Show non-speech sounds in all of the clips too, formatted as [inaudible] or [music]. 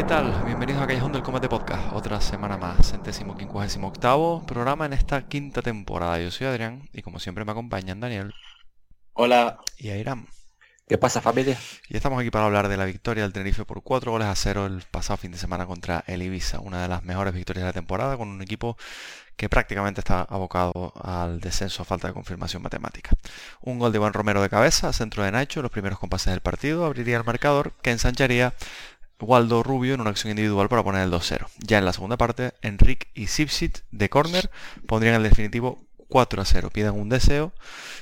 ¿qué tal? Bienvenidos a Callejón del Combate Podcast, otra semana más, centésimo quincuagésimo octavo programa en esta quinta temporada. Yo soy Adrián y como siempre me acompañan Daniel Hola. y Airam. ¿Qué pasa familia? Y estamos aquí para hablar de la victoria del Tenerife por 4 goles a 0 el pasado fin de semana contra el Ibiza, una de las mejores victorias de la temporada con un equipo que prácticamente está abocado al descenso a falta de confirmación matemática. Un gol de Iván Romero de cabeza, centro de Nacho, los primeros compases del partido, abriría el marcador que ensancharía Waldo Rubio en una acción individual para poner el 2-0. Ya en la segunda parte, Enrique y Sipsit de córner pondrían el definitivo 4-0. Piden un deseo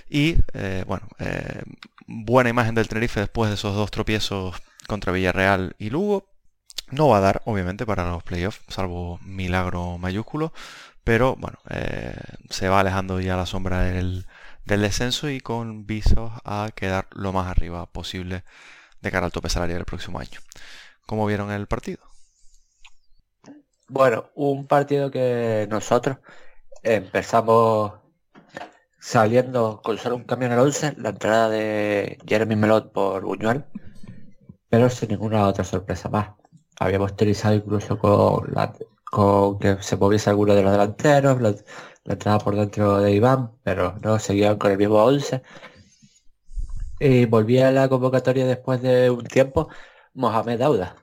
y, eh, bueno, eh, buena imagen del Tenerife después de esos dos tropiezos contra Villarreal y Lugo. No va a dar, obviamente, para los playoffs, salvo milagro mayúsculo, pero bueno, eh, se va alejando ya la sombra del, del descenso y con visos a quedar lo más arriba posible de cara al tope salarial del próximo año. ¿Cómo vieron el partido? Bueno, un partido que nosotros empezamos saliendo con solo un cambio en el 11, la entrada de Jeremy Melot por Buñuel, pero sin ninguna otra sorpresa más. Habíamos utilizado incluso con, la, con que se moviese alguno de los delanteros, la, la entrada por dentro de Iván, pero no seguían con el mismo 11. Y volvía a la convocatoria después de un tiempo Mohamed Auda.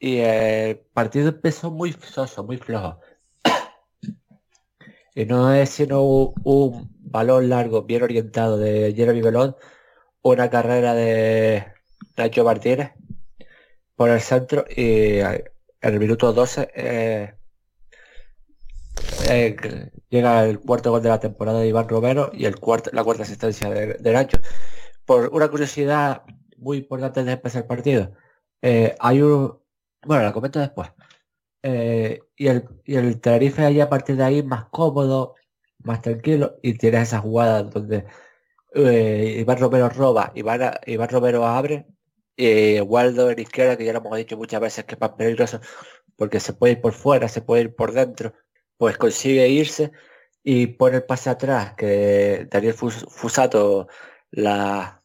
Y el partido empezó muy soso, muy flojo. y no es sino un, balón largo, bien orientado de Jeremy Belón, una carrera de Nacho Martínez por el centro y en el minuto 12 eh, eh, llega el cuarto gol de la temporada de Iván Romero y el cuarto, la cuarta asistencia de, de Nacho. Por una curiosidad muy importante de empezar el partido. Eh, hay un... Bueno, la comento después. Eh, y, el, y el Tenerife ahí a partir de ahí más cómodo, más tranquilo, y tienes esa jugada donde eh, Iván Romero roba, Iván, Iván Romero abre, y Waldo en izquierda, que ya lo hemos dicho muchas veces que es más peligroso, porque se puede ir por fuera, se puede ir por dentro, pues consigue irse y pone el pase atrás, que Daniel Fus Fusato la,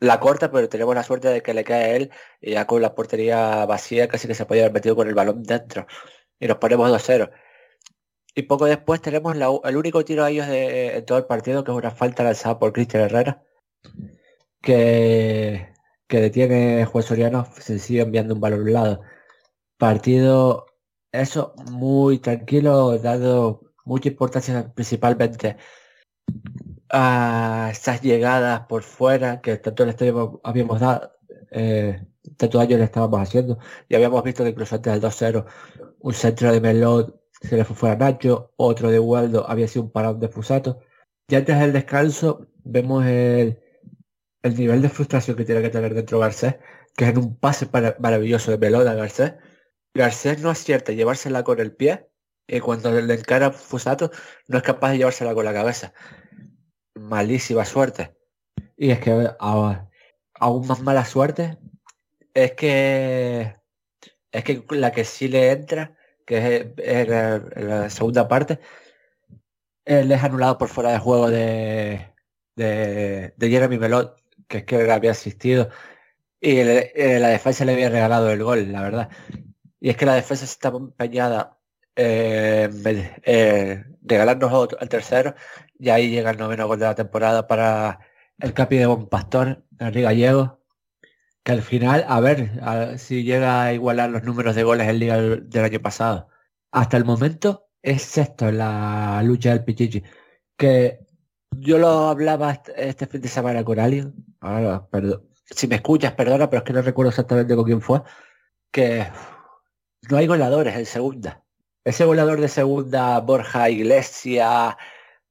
la corta, pero tenemos la suerte de que le cae a él y ya con la portería vacía casi que se podía haber metido con el balón dentro. Y nos ponemos 2-0. Y poco después tenemos el único tiro a ellos de, en todo el partido, que es una falta lanzada por Cristian Herrera, que, que detiene Juan Soriano, se enviando un balón a un lado. Partido, eso, muy tranquilo, dando mucha importancia principalmente a esas llegadas por fuera que tanto estadio habíamos dado, eh, tantos años le estábamos haciendo y habíamos visto que incluso antes del 2-0 un centro de Melón se le fue fuera a Nacho, otro de Waldo había sido un parón de Fusato. Y antes del descanso vemos el, el nivel de frustración que tiene que tener dentro Garcés, que es en un pase maravilloso de pelota Garcés. Garcés no acierta llevársela con el pie y cuando le encara Fusato no es capaz de llevársela con la cabeza. Malísima suerte. Y es que aún más mala suerte es que es que la que sí le entra, que es, la, segunda parte, él es anulado por fuera de juego de, de, Jeremy Melot, que es que había asistido. Y eh, la defensa le había regalado el gol, la verdad. Y es que la defensa está empeñada en eh, regalarnos el tercero. Y ahí llega el noveno gol de la temporada para el capi de Bon Pastor, Henry Gallego. Que al final, a ver si llega a igualar los números de goles en liga del, año pasado. Hasta el momento es sexto en la lucha del Pichichi. Que yo lo hablaba este fin de semana con alguien. Ahora, perdón. Si me escuchas, perdona, pero es que no recuerdo exactamente con quién fue. Que no hay goleadores en segunda. Ese goleador de segunda, Borja Iglesias,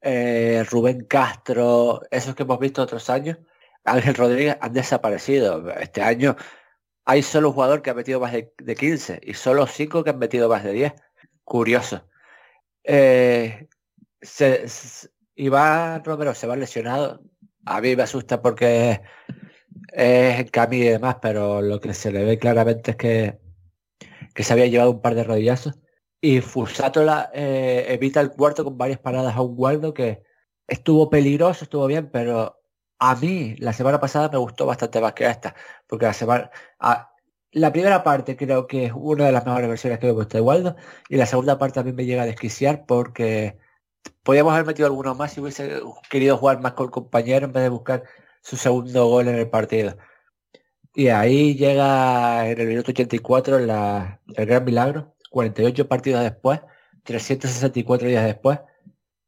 eh, Rubén Castro, esos que hemos visto otros años, Ángel Rodríguez han desaparecido. Este año hay solo un jugador que ha metido más de, 15 y solo 5 que han metido más de 10. Curioso. Eh, se, Iván Romero se va lesionado. A mí me asusta porque es Cami y demás, pero lo que se le ve claramente es que, que se había llevado un par de rodillazos. Y Fusato eh, evita el cuarto con varias paradas a un guardo que estuvo peligroso, estuvo bien, pero a mí la semana pasada me gustó bastante más que esta, porque la semana... la primera parte creo que es una de las mejores versiones que he visto de Waldo y la segunda parte a mí me llega a desquiciar porque podíamos haber metido alguno más si hubiese querido jugar más con el compañero en vez de buscar su segundo gol en el partido. Y ahí llega en el minuto 84 la, el gran milagro, 48 partidos después, 364 días después,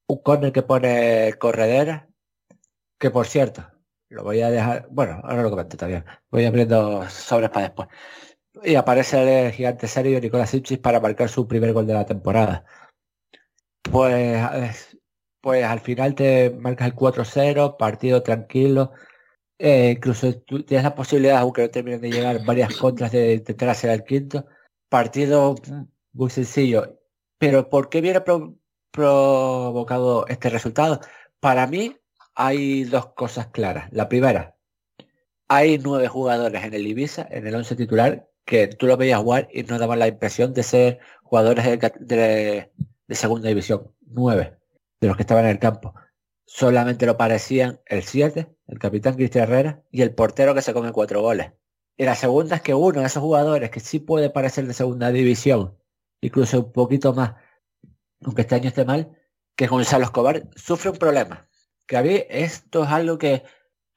un corner que pone Corredera, que por cierto, lo voy a dejar, bueno, ahora lo comento también, voy abriendo sobres para después. Y aparece el gigante serio Nicolás Ipsis para marcar su primer gol de la temporada. Pues, pues al final te marcas el 4-0, partido tranquilo. Eh, incluso tú tienes la posibilidad, aunque no terminen de llegar, varias contras de intentar hacer el quinto. Partido muy sencillo. Pero ¿por qué viene provocado este resultado? Para mí hay dos cosas claras. La primera, hay nueve jugadores en el Ibiza, en el 11 titular, que tú lo veías jugar y no daban la impresión de ser jugadores de, de segunda división, nueve de los que estaban en el campo. Solamente lo parecían el 7, el capitán Cristian Herrera, y el portero que se come cuatro goles. Y la segunda es que uno de esos jugadores que sí puede parecer de segunda división, incluso un poquito más, aunque este año esté mal, que Gonzalo Escobar sufre un problema. Que a mí esto es algo que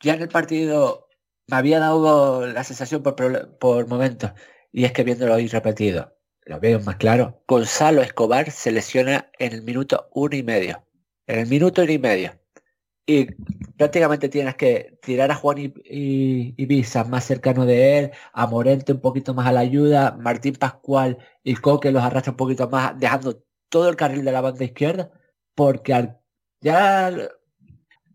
ya en el partido me había dado la sensación por, por momentos, y es que viéndolo hoy repetido, lo veo más claro, Gonzalo Escobar se lesiona en el minuto uno y medio. En el minuto uno y medio. Y prácticamente tienes que tirar a Juan y, Ibiza más cercano de él, a Morente un poquito más a la ayuda, Martín Pascual y Coque los arrastra un poquito más, dejando todo el carril de la banda izquierda, porque al, ya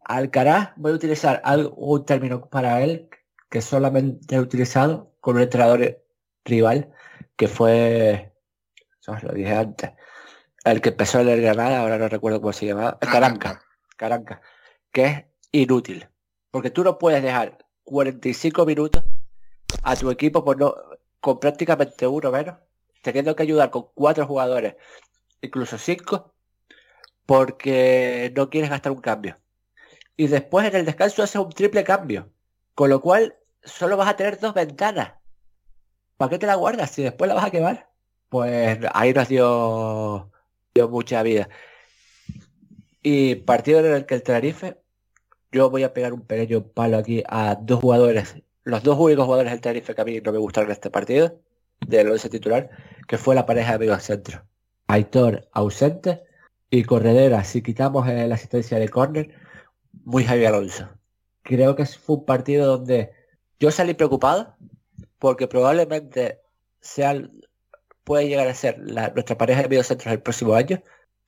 Alcaraz voy a utilizar algo, un término para él que solamente he utilizado con un entrenador rival que fue, lo dije antes, el que empezó a leer Granada, ahora no recuerdo cómo se llamaba, Caranca, Caranca, que es inútil. Porque tú no puedes dejar 45 minutos a tu equipo por no, con prácticamente uno menos, teniendo que ayudar con cuatro jugadores, incluso cinco, porque no quieres gastar un cambio. Y después en el descanso haces un triple cambio. Con lo cual solo vas a tener dos ventanas. ¿para qué te la guardas si después la vas a quemar? Pues ahí nos dio, dio mucha vida. Y partido en el que el Tenerife, yo voy a pegar un pequeño palo aquí a dos jugadores, los dos únicos jugadores del Tenerife que a mí no me gustaron en este partido, del 11 titular, que fue la pareja de amigos centro. Aitor ausente y Corredera, si quitamos eh, la asistencia de córner, muy Javier Alonso. Creo que fue un partido donde yo salí preocupado porque probablemente sea, puede llegar a ser nuestra pareja de mediocentros el próximo año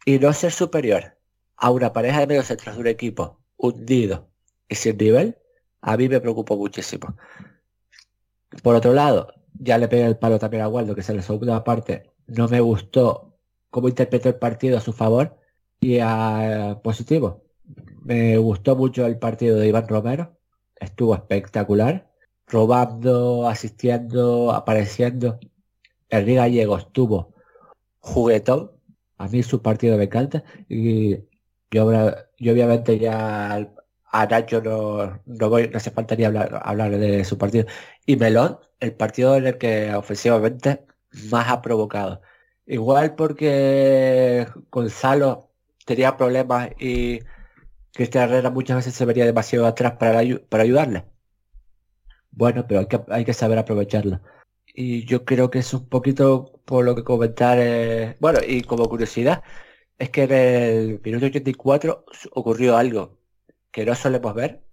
y no ser superior a una pareja de mediocentros de un equipo hundido sin nivel a mí me preocupó muchísimo. Por otro lado, ya le pegué el palo también a Waldo, que en la segunda parte no me gustó cómo interpretó el partido a su favor y a positivo. Me gustó mucho el partido de Iván Romero, estuvo espectacular, robando, asistiendo, apareciendo. El Gallego estuvo juguetón, a mí su partido me encanta y yo, yo obviamente ya a Nacho no, no, voy, no hace falta hablar, hablar de su partido. Y Melón, el partido en el que ofensivamente más ha provocado. Igual porque Gonzalo tenía problemas y Cristian Herrera muchas veces se vería demasiado atrás para, para ayudarle. Bueno, pero hay que, hay que saber aprovecharlo. Y yo creo que es un poquito por lo que comentar. Eh, bueno, y como curiosidad, es que en el minuto 84 ocurrió algo que no solemos ver,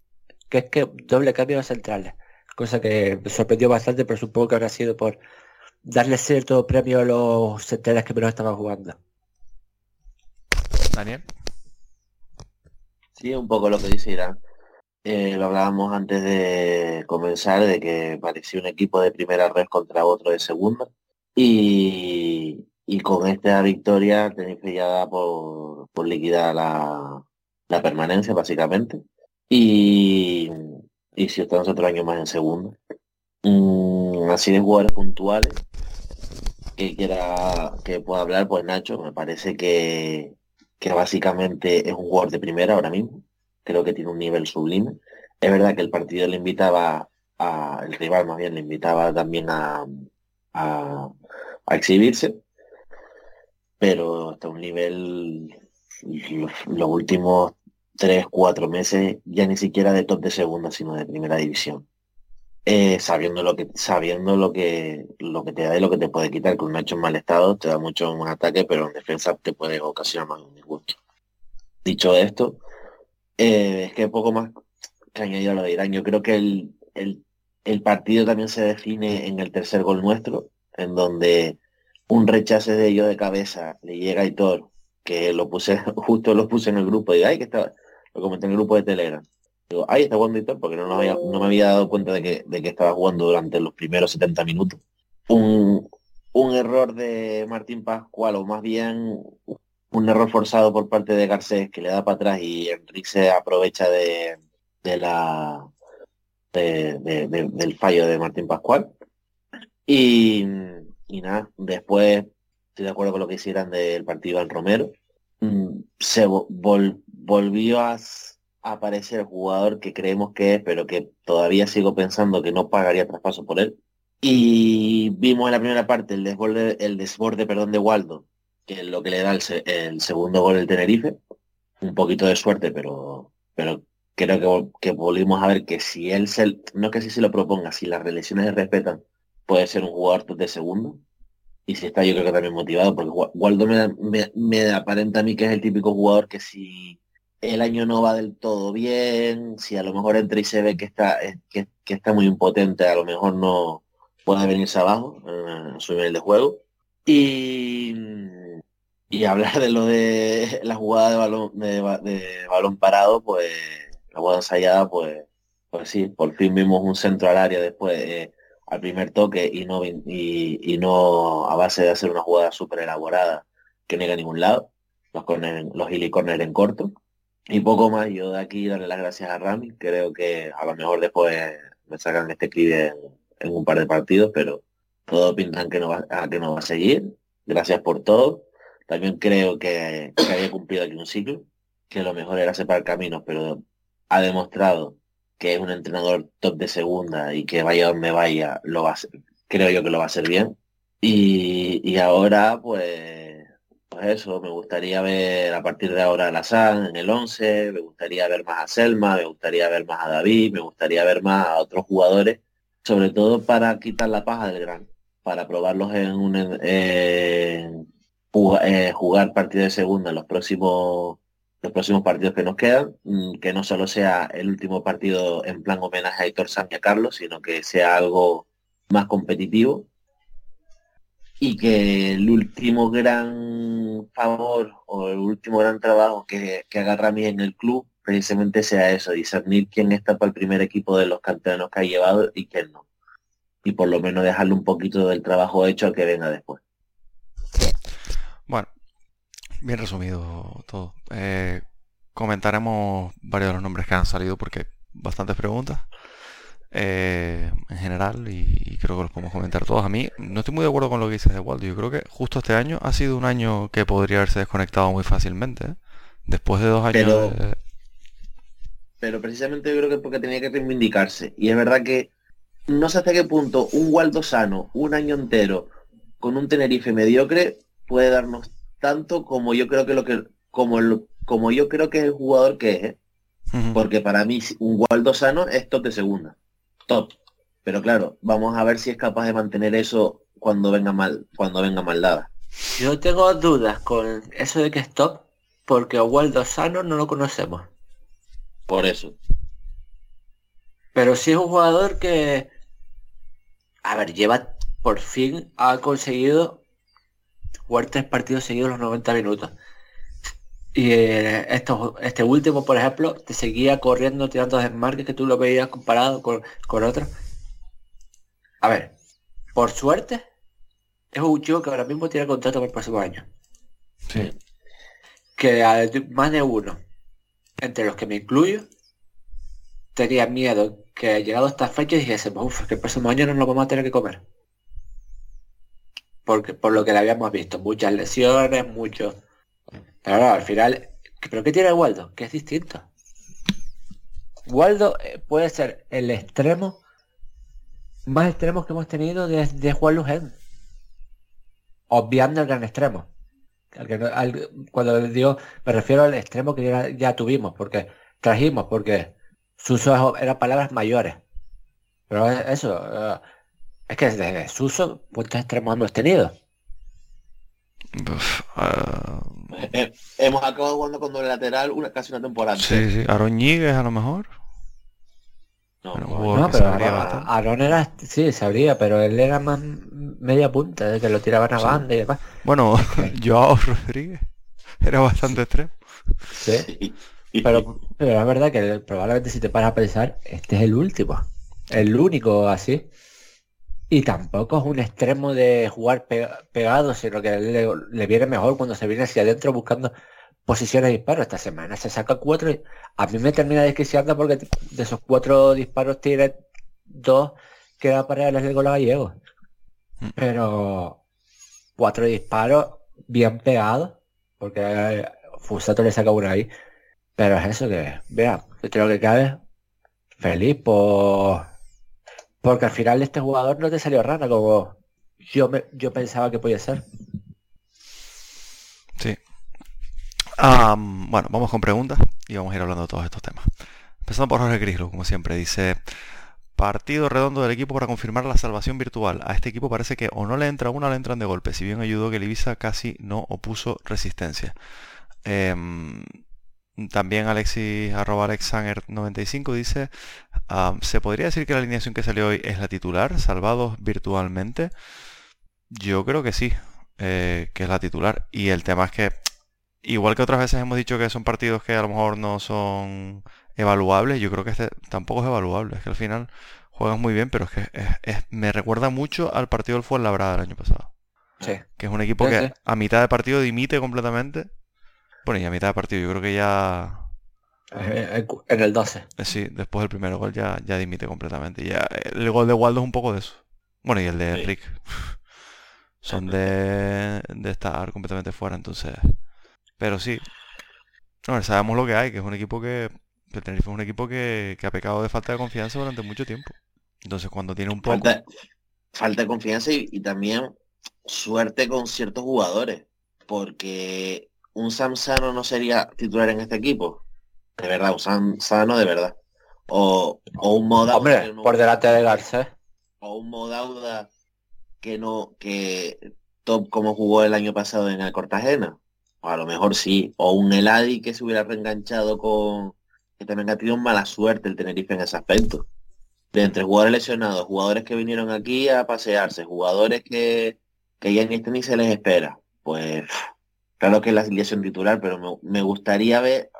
que es que doble cambio de centrales. Cosa que me sorprendió bastante, pero supongo que habrá sido por darle cierto premio a los centrales que menos estaban jugando. Daniel. Sí, un poco lo que dice Irán. Eh, lo hablábamos antes de comenzar, de que parecía un equipo de primera red contra otro de segunda. Y, con esta victoria Tenerife ya por, por liquidar la, la permanencia, básicamente. Y, y si estamos otro año más en segundo. Mm, así de jugadores puntuales que quiera que pueda hablar, pues Nacho, me parece que, que básicamente es un jugador de primera ahora mismo. Creo que tiene un nivel sublime. Es verdad que el partido le invitaba a, el rival más bien le invitaba también a, a, exhibirse, pero hasta un nivel los, últimos tres, cuatro meses ya ni siquiera de top de segunda, sino de primera división. Eh, sabiendo lo que sabiendo lo que lo que te da y lo que te puede quitar con un hecho en mal estado te da mucho más ataque pero en defensa te puede ocasionar más un disgusto dicho esto eh, es que poco más que añadir a lo de Irán yo creo que el, el, el, partido también se define en el tercer gol nuestro en donde un rechace de ellos de cabeza le llega a Hitor que lo puse [laughs] justo lo puse en el grupo y ay que estaba lo comenté en el grupo de Telegram Digo, ahí está jugando porque no, no me había dado cuenta de que, de que estaba jugando durante los primeros 70 minutos. Un, un error de Martín Pascual, o más bien un error forzado por parte de Garcés que le da para atrás y Enrique se aprovecha de, de la del fallo de Martín Pascual. Y, y, nada, después estoy de acuerdo con lo que hicieran del partido en Romero. Mm, se volvió a aparecer el jugador que creemos que es, pero que todavía sigo pensando que no pagaría traspaso por él. Y vimos en la primera parte el desborde, el desborde perdón, de Waldo, que es lo que le da el, segundo gol del Tenerife. Un poquito de suerte, pero, pero creo que, que volvimos a ver que si él se, no que si se lo proponga, si las relaciones se respetan, puede ser un jugador de segundo. Y si está yo creo que también motivado, porque Waldo me, me, aparenta a mí que es el típico jugador que si el año no va del todo bien, si a lo mejor entra y se ve que está, eh, que, está muy impotente, a lo mejor no puede venirse abajo en eh, su nivel de juego. Y, y hablar de lo de [laughs] la jugada de balón, de, balón parado, pues la jugada ensayada, pues, pues sí, por fin vimos un centro al área después eh, al primer toque y no, y, y, no a base de hacer una jugada súper elaborada que no llega a ningún lado, los, corner, los corner en corto y poco más, yo de aquí darle las gracias a Rami, creo que a lo mejor después me sacan este clip en, un par de partidos, pero todo pintan que no va, a que no va a seguir. Gracias por todo. También creo que, que había cumplido aquí un ciclo, que lo mejor era separar caminos, pero ha demostrado que es un entrenador top de segunda y que vaya donde vaya, lo creo yo que lo va a hacer bien. Y, y ahora, pues pues eso, me gustaría ver a partir de ahora a Lazán en el 11, me gustaría ver más a Selma, me gustaría ver más a David, me gustaría ver más a otros jugadores, sobre todo para quitar la paja del gran, para probarlos en un eh, jugar partido de segunda en los próximos los próximos partidos que nos quedan, mm, que no solo sea el último partido en plan homenaje a y a Carlos, sino que sea algo más competitivo y que el último gran favor o el último gran trabajo que, que haga Rami en el club precisamente sea eso, discernir quién está para el primer equipo de los canteranos que ha llevado y quién no. Y por lo menos dejarle un poquito del trabajo hecho al que venga después. Bueno, bien resumido todo. Eh, comentaremos varios de los nombres que han salido porque bastantes preguntas. Eh, en general y, creo que los podemos comentar todos. A mí no estoy muy de acuerdo con lo que dices de Waldo. Yo creo que justo este año ha sido un año que podría haberse desconectado muy fácilmente. ¿eh? Después de dos años... Pero, pero precisamente yo creo que es porque tenía que reivindicarse. Y es verdad que no sé hasta qué punto un Waldo sano, un año entero, con un Tenerife mediocre, puede darnos tanto como yo creo que lo que como como yo creo que es el jugador que es. ¿eh? Porque para mí un Waldo sano es top de segunda top. Pero claro, vamos a ver si es capaz de mantener eso cuando venga mal, cuando venga mal dada. Yo tengo dudas con eso de que es top, porque a Waldo Sano no lo conocemos. Por eso. Pero sí es un jugador que, a ver, lleva, por fin ha conseguido jugar tres partidos seguidos los 90 minutos. Y eh, este último, por ejemplo, te seguía corriendo, tirando desmarques que tú lo veías comparado con, con otros. A ver, por suerte, es un chico que ahora mismo tiene contrato para el próximo año. Sí. Que más de uno, entre los que me incluyo, tenía miedo que llegado a esta fecha dijese, uff, que el próximo año no lo vamos a tener que comer. Porque por lo que le habíamos visto, muchas lesiones, muchos pero al final, ¿pero qué tiene Waldo? Que es distinto. Waldo eh, puede ser el extremo más extremo que hemos tenido desde Juan Luján. Obviando el gran extremo. cuando digo, me refiero al extremo que ya, tuvimos, porque trajimos, porque Suso eran palabras mayores. Pero eso, eh, es que desde Suso, ¿cuántos extremos hemos tenido? Ah, eh, hemos acabado jugando con doble lateral una, casi una temporada. Sí, sí. Aroñigues a lo mejor. No, pero Aaron era, sí, sabría, pero él era más media punta, de que lo tiraban a banda y demás. Bueno, [laughs] Joao Rodríguez era bastante extremo. Sí. Pero, pero la verdad que probablemente si te paras a pensar, este es el último. El único así. Y tampoco es un extremo de jugar pegado, sino que le, viene mejor cuando se viene hacia adentro buscando posiciones de disparo. Esta semana se saca cuatro y a mí me termina desquiciando porque de esos cuatro disparos tiene dos que va para el gol Gallego. Mm. Pero cuatro disparos bien pegados, porque eh, Fusato le saca uno ahí. Pero es eso que, vea, creo que cabe feliz por porque al final este jugador no te salió rana como yo, yo pensaba que podía ser. Sí. bueno, vamos con preguntas y vamos a ir hablando de todos estos temas. Empezando por Jorge Grislo, como siempre, dice... Partido redondo del equipo para confirmar la salvación virtual. A este equipo parece que o no le entra una o le entran de golpe, si bien ayudó que el Ibiza casi no opuso resistencia. Em, también Alexis, arroba Alexander95 dice, ah, ¿se podría decir que la alineación que salió hoy es la titular, salvados virtualmente? Yo creo que sí, eh, que es la titular. Y el tema es que, igual que otras veces hemos dicho que son partidos que a lo mejor no son evaluables, yo creo que este tampoco es evaluable. Es que al final juegas muy bien, pero es que me recuerda mucho al partido del Fuenlabrada del año pasado. Sí. Que es un equipo que a mitad de partido dimite completamente bueno, y a mitad de partido, yo creo que ya... En el 12. Eh, sí, después del primer gol ya, ya dimite completamente. Ya, el gol de Waldo es un poco de eso. Bueno, y el de Rick. [laughs] Son de, de estar completamente fuera, entonces... Pero sí. Bueno, sabemos lo que hay, que es un equipo que... El Tenerife es un equipo que, que, ha pecado de falta de confianza durante mucho tiempo. Entonces cuando tiene un poco... Falta, de confianza y, y también suerte con ciertos jugadores. Porque un Sam Sano no sería titular en este equipo. De verdad, un Sam Sano de verdad. O, un Modauda. Hombre, por delante de Garcés. O un Modauda que no, que top como jugó el año pasado en el Cortagena. O a lo mejor sí. O un Eladi que se hubiera reenganchado con. Que también ha tenido mala suerte el Tenerife en ese aspecto. De entre jugadores lesionados, jugadores que vinieron aquí a pasearse, jugadores que, que ya este ni se les espera. Pues Claro que es la alineación titular, pero me, gustaría ver,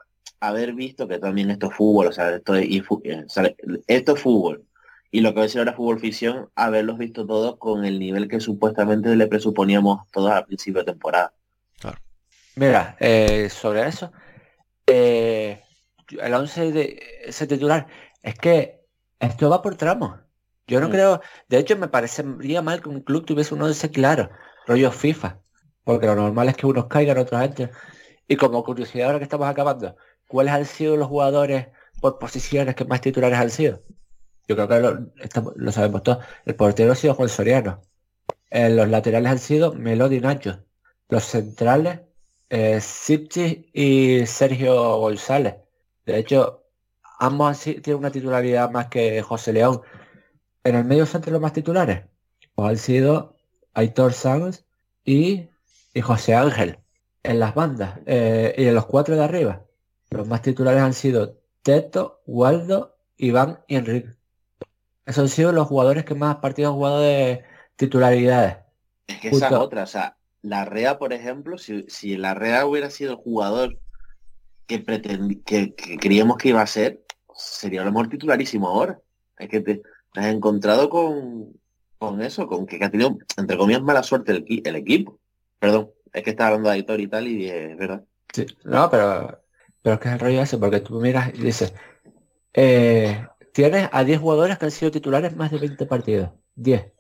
haber visto que también esto es fútbol, o sea, esto es, eh, esto es fútbol. Y lo que va a ser ahora fútbol ficción, haberlos visto todos con el nivel que supuestamente le presuponíamos todos al principio de temporada. Mira, eh, sobre eso, eh, el 11 de ese titular, es que esto va por tramos. Yo no mm. creo, de hecho me parecería mal que un club tuviese un 11 claro, rollo FIFA, porque lo normal es que unos caigan, otros entren. Y como curiosidad ahora que estamos acabando, ¿cuáles han sido los jugadores por posiciones que más titulares han sido? Yo creo que lo, sabemos todos. El portero ha sido Juan Soriano. Eh, los laterales han sido Melody Nacho. Los centrales, eh, y Sergio González. De hecho, ambos tienen una titularidad más que José León. En el medio centro los más titulares pues han sido Aitor Sanz y, José Ángel. En las bandas eh, y en los cuatro de arriba, los más titulares han sido Teto, Waldo, Iván y Enrique. Esos han sido los jugadores que más partidos han jugado de titularidades. Es que esa es otra, o sea, la REA, por ejemplo, si, si la REA hubiera sido el jugador que, que, creíamos que iba a ser, sería lo mejor titularísimo ahora. Es que te, has encontrado con, con eso, con que, ha tenido, entre comillas, mala suerte el, el equipo. Perdón, es que estaba hablando de Aitor y tal, y es verdad. Sí, no, pero, pero es que es el rollo ese, porque tú miras y dices, eh, tienes a 10 jugadores que han sido titulares más de 20 partidos. 10.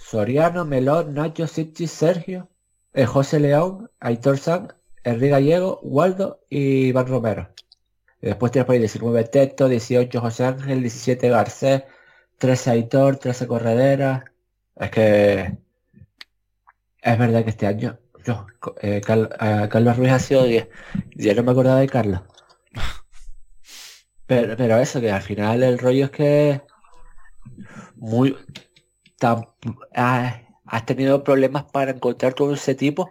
Soriano, Melón, Nacho, Sichi, Sergio, eh, José León, Aitor San, Enrique Gallego, Waldo y Iván Romero. Y después tienes por ahí 19 Teto, 18 José Ángel, 17 Garcés, 13 Aitor, 13 Corredera. Es que es verdad que este año yo, eh, eh, Carlos Ruiz ha sido 10. Ya no me acordaba de Carlos. [laughs] Pero, pero eso, que al final el rollo es que muy has tenido problemas para encontrar todo ese tipo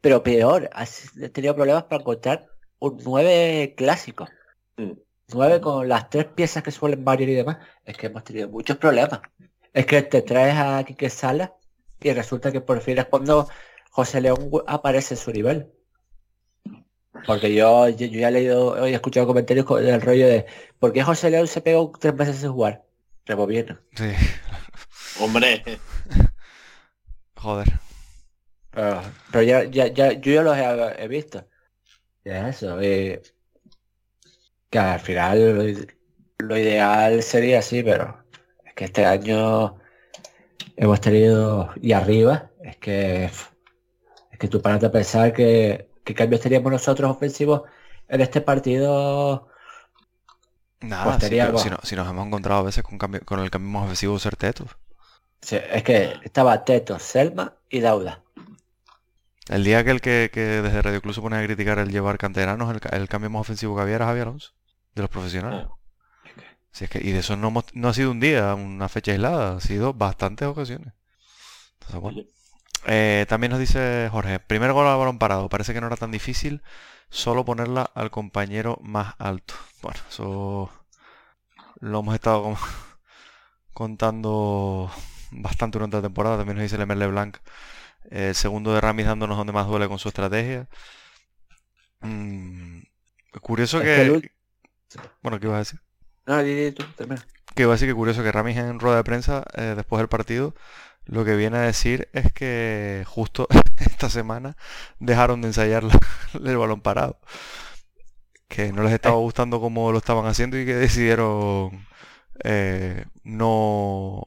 pero peor, has tenido problemas para encontrar un 9 clásico. 9 mm. con las tres piezas que suelen variar y demás. Es que hemos tenido muchos problemas. Es que te traes a Quique Sala y resulta que por fin es cuando José León aparece en su nivel. Porque yo, yo, ya he leído, he escuchado comentarios del rollo de ¿por qué José León se pegó tres meses sin jugar? Removiendo. Sí. [laughs] Hombre. [laughs] Joder. Ah, pero ya, ya, ya, yo ya los he, visto. Ya eso. Que al final lo, ideal sería así, pero es que este año hemos tenido y arriba, es que es que tú paras de pensar que, qué cambios teníamos nosotros ofensivos en este partido. Nada, pues si, nos hemos encontrado a veces con, cambio, con el cambio ofensivo ser Tetos. es que estaba Tetos, Selma y Dauda. El día que el que, desde Radio Club se pone a criticar el llevar canteranos, el, cambio más ofensivo que había era Javier Alonso, de los profesionales. Es que, y de eso no, no ha sido un día, una fecha aislada, ha sido bastantes ocasiones. Eh, también nos dice Jorge, primer gol al balón parado, parece que no era tan difícil solo ponerla al compañero más alto. Bueno, eso lo hemos estado [laughs] contando bastante durante la temporada, también nos dice el ML Blanc el segundo de Ramis dándonos donde más duele con su estrategia. Mm, curioso que... Bueno, ¿qué ibas a decir? No, di, tú, termina. Que a decir que curioso que Ramis en rueda de prensa, eh, después del partido, lo que viene a decir es que justo [laughs] esta semana dejaron de ensayar [laughs] el balón parado. Que no les estaba gustando cómo lo estaban haciendo y que decidieron eh, no,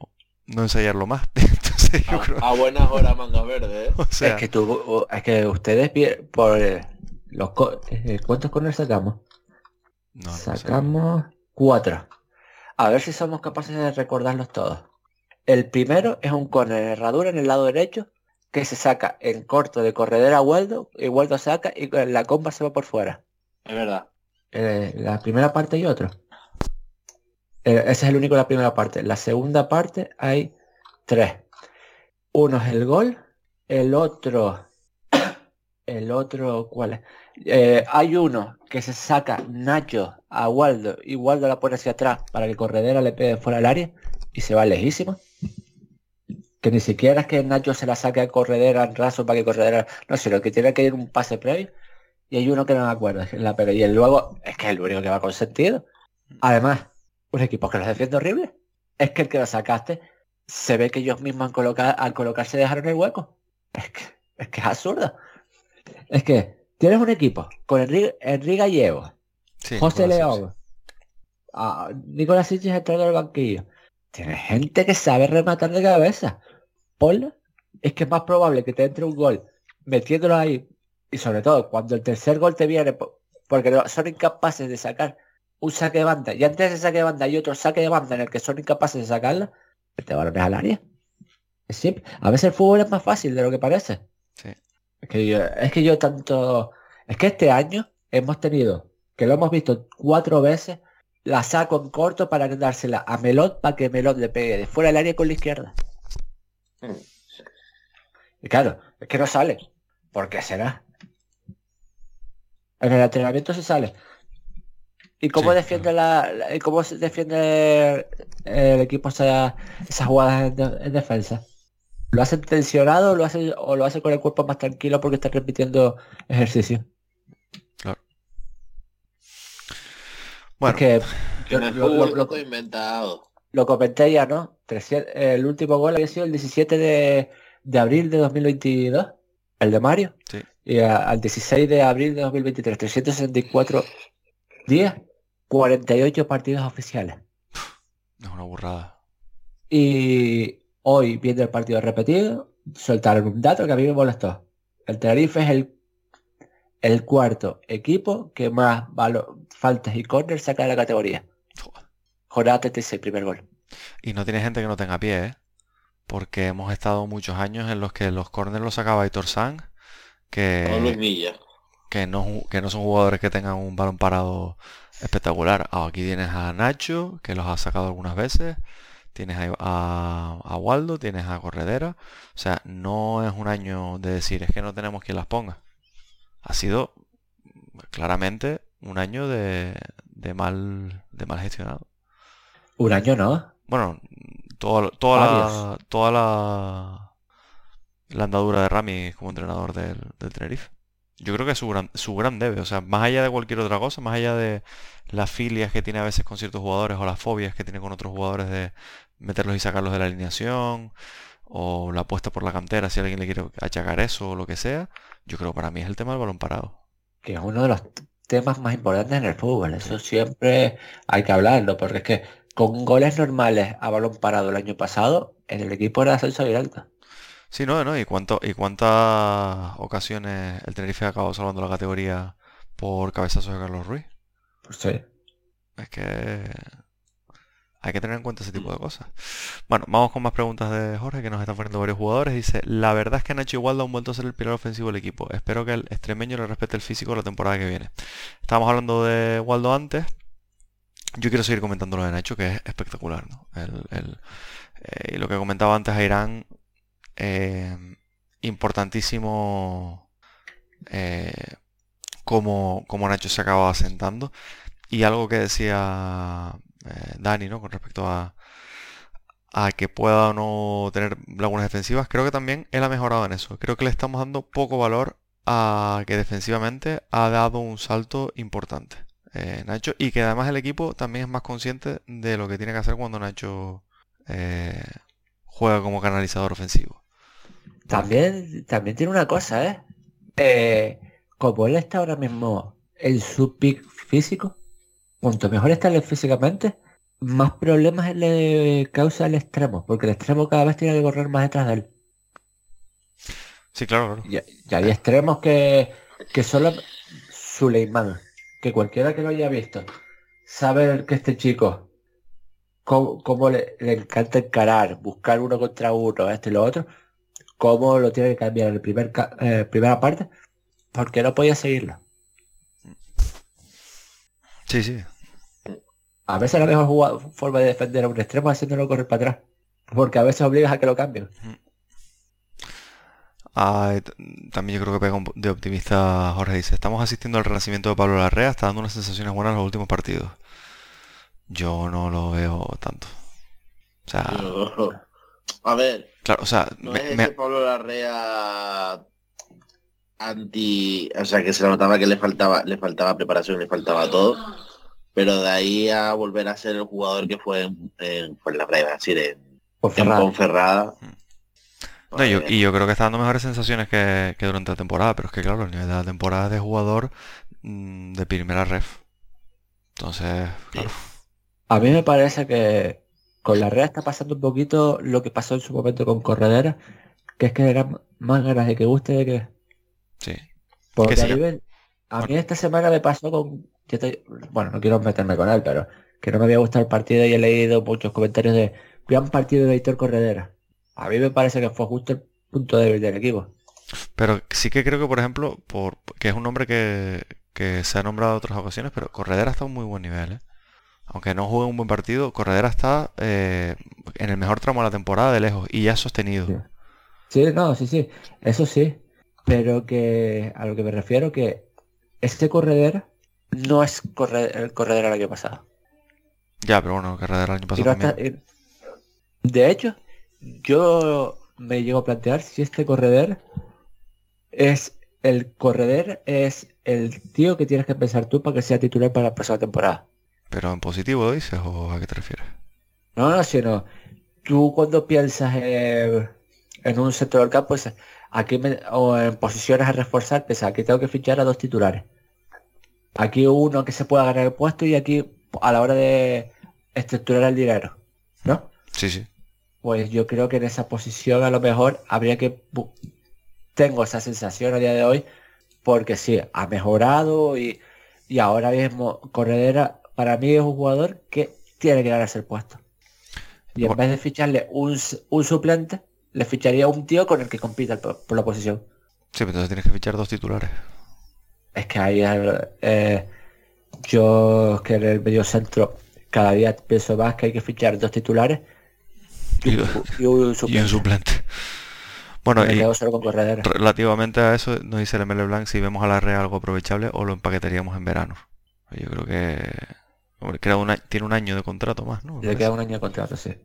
no ensayarlo más. [laughs] a, buenas horas manga verde, ¿eh? es que tú, es que ustedes por eh, los eh, ¿cuántos corners sacamos? sacamos cuatro. A ver si somos capaces de recordarlos todos. El primero es un corner de herradura en el lado derecho que se saca en corto de corredera a Waldo y Waldo saca y la compa se va por fuera. Es verdad. la primera parte y otro. ese es el único de la primera parte. La segunda parte hay tres. Uno es el gol, el otro, el otro, ¿cuál? Eh, hay uno que se saca Nacho a Waldo y Waldo la pone hacia atrás para que Corredera le pegue fuera del área y se va lejísimo. Que ni siquiera es que Nacho se la saque a Corredera en raso para que Corredera, no sé, lo que tiene que ir un pase previo. y hay uno que no me acuerdo, es la pero y el luego es que es el único que va con sentido. Además, un equipo que los defiende horrible. Es que el que lo sacaste se ve que ellos mismos al, al colocarse dejaron el hueco. Es que, es que es absurdo. Es que tienes un equipo con Enrique, Gallego, José León, a Nicolás Sánchez entrando al banquillo. Tienes gente que sabe rematar de cabeza. Ponla. Es que es más probable que te entre un gol metiéndolo ahí. Y sobre todo, cuando el tercer gol te viene, porque son incapaces de sacar un saque de banda. Y antes de ese saque de banda hay otro saque de banda en el que son incapaces de sacarla. Te balones al área. Es simple. A veces el fútbol es más fácil de lo que parece. Es que yo, es que yo tanto... Es que este año hemos tenido, que lo hemos visto cuatro veces, la saco en corto para dársela a Melot para que Melot le pegue de fuera del área con la izquierda. Mm. Y claro, es que no sale. ¿Por qué será? En el entrenamiento se sale. ¿Y cómo defiende la, cómo se defiende el, equipo esas jugadas en, defensa? ¿Lo hace tensionado o lo hace, o lo hace con el cuerpo más tranquilo porque está repitiendo ejercicio? Claro. Bueno, que lo, inventado. Lo comenté ya, ¿no? El último gol había sido el 17 de, de abril de 2022, el de Mario. Sí. Y al 16 de abril de 2023, 364 días 48 partidos oficiales. Es una burrada. Y hoy, viendo el partido repetido, soltaron un dato que a mí me molestó. El Tenerife es el, el cuarto equipo que más faltas y corners saca de la categoría. Jornada el primer gol. Y no tiene gente que no tenga pie, ¿eh? Porque hemos estado muchos años en los que los corners los sacaba Aitor Sang, que, que, no, que no son jugadores que tengan un balón parado espectacular. Ah, aquí tienes a Nacho, que los ha sacado algunas veces. Tienes a, a, Waldo, tienes a Corredera. O sea, no es un año de decir, es que no tenemos quien las ponga. Ha sido claramente un año de, de mal de mal gestionado. Un año no. Bueno, toda, toda la, toda la, la andadura de Rami como entrenador del, del Tenerife. Yo creo que es su gran, su gran debe, o sea, más allá de cualquier otra cosa, más allá de las filias que tiene a veces con ciertos jugadores o las fobias que tiene con otros jugadores de meterlos y sacarlos de la alineación o la apuesta por la cantera si alguien le quiere achacar eso o lo que sea, yo creo que para mí es el tema del balón parado. Que es uno de los temas más importantes en el fútbol, eso siempre hay que hablarlo, porque es que con goles normales a balón parado el año pasado, en el equipo era ascenso directo. Sí, no, no, ¿y, cuánto, y cuántas ocasiones el Tenerife ha acabado salvando la categoría por cabezazos de Carlos Ruiz? Pues sí. Es que hay que tener en cuenta ese tipo de cosas. Bueno, vamos con más preguntas de Jorge, que nos están poniendo varios jugadores. Dice, la verdad es que Nacho Igualda ha vuelto a ser el pilar ofensivo del equipo. Espero que el extremeño le respete el físico la temporada que viene. Estábamos hablando de Waldo antes. Yo quiero seguir comentando lo de Nacho, que es espectacular. ¿no? El, eh, lo que comentaba antes a Irán, eh, importantísimo eh, como, como, Nacho se acaba asentando. Y algo que decía eh, Dani, ¿no? Con respecto a, a que pueda o no tener lagunas defensivas, creo que también él ha mejorado en eso. Creo que le estamos dando poco valor a que defensivamente ha dado un salto importante. Nacho y que además el equipo también es más consciente de lo que tiene que hacer cuando Nacho juega como canalizador ofensivo. También, también tiene una cosa, ¿eh? ¿eh? Como él está ahora mismo en su pick físico, cuanto mejor está él físicamente, más problemas le causa el extremo, porque el extremo cada vez tiene que correr más detrás de él. Sí, claro, Y, hay extremos que, que solo Suleiman, que cualquiera que lo haya visto, sabe que este chico, cómo, le, le, encanta encarar, buscar uno contra uno, este y lo otro, cómo lo tiene que cambiar en el primer eh, primera parte, porque no podía seguirlo. Sí, sí. A veces la mejor forma de defender a un extremo es haciéndolo correr para atrás. Porque a veces obligas a que lo cambien. también yo creo que pega de optimista Jorge dice, estamos asistiendo al renacimiento de Pablo Larrea, está dando unas sensaciones buenas en los últimos partidos. Yo no lo veo tanto. O sea... A ver, Claro, o sea, no es Pablo Larrea anti, o sea que se notaba que le faltaba, le faltaba preparación, le faltaba todo, pero de ahí a volver a ser el jugador que fue en, en la prueba, decir, en, Ponferrada. No, yo, y yo creo que está dando mejores sensaciones que, durante la temporada, pero es que claro, el nivel de la temporada es de jugador mm, de primera ref. Entonces, claro. A mí me parece que con la red está pasando un poquito lo que pasó en su momento con Corredera, que es que era más ganas de que guste de que... Sí. Porque a, mí esta semana me pasó con... bueno, no quiero meterme con él, pero que no me había gustado el partido y he leído muchos comentarios de gran partido de Víctor Corredera. A mí me parece que fue justo el punto débil del equipo. Pero sí que creo que, por ejemplo, por, que es un nombre que, se ha nombrado en otras ocasiones, pero Corredera está a un muy buen nivel. ¿eh? Aunque no juegue un buen partido, Corredera está eh, en el mejor tramo de la temporada de lejos y ya sostenido. Sí. no, sí, sí, eso sí. Pero que a lo que me refiero que este Corredera no es el Corredera el año pasado. Ya, pero bueno, Corredera el año pasado. de hecho, yo me llego a plantear si este correder es el correder es el tío que tienes que pensar tú para que sea titular para la próxima temporada. ¿Pero en positivo dices o a qué te refieres? No, no, sino tú cuando piensas en un sector del campo, pues, aquí o en posiciones a reforzar, pues aquí tengo que fichar a dos titulares. Aquí uno que se pueda ganar el puesto y aquí a la hora de estructurar el dinero. ¿No? Sí, sí pues yo creo que en esa posición a lo mejor habría que... Tengo esa sensación a día de hoy, porque sí, ha mejorado y, ahora mismo Corredera para mí es un jugador que tiene que ganarse el puesto. Y en vez de ficharle un, suplente, le ficharía un tío con el que compita por, la posición. Sí, pero entonces tienes que fichar dos titulares. Es que ahí eh, yo que en el medio centro cada día pienso más que hay que fichar dos titulares y, [laughs] un suplente. Bueno, y relativamente a eso, nos dice el ML Blanc si vemos a la red algo aprovechable o lo empaquetaríamos en verano. Yo creo que tiene un año de contrato más, ¿no? Le queda un año de contrato, sí.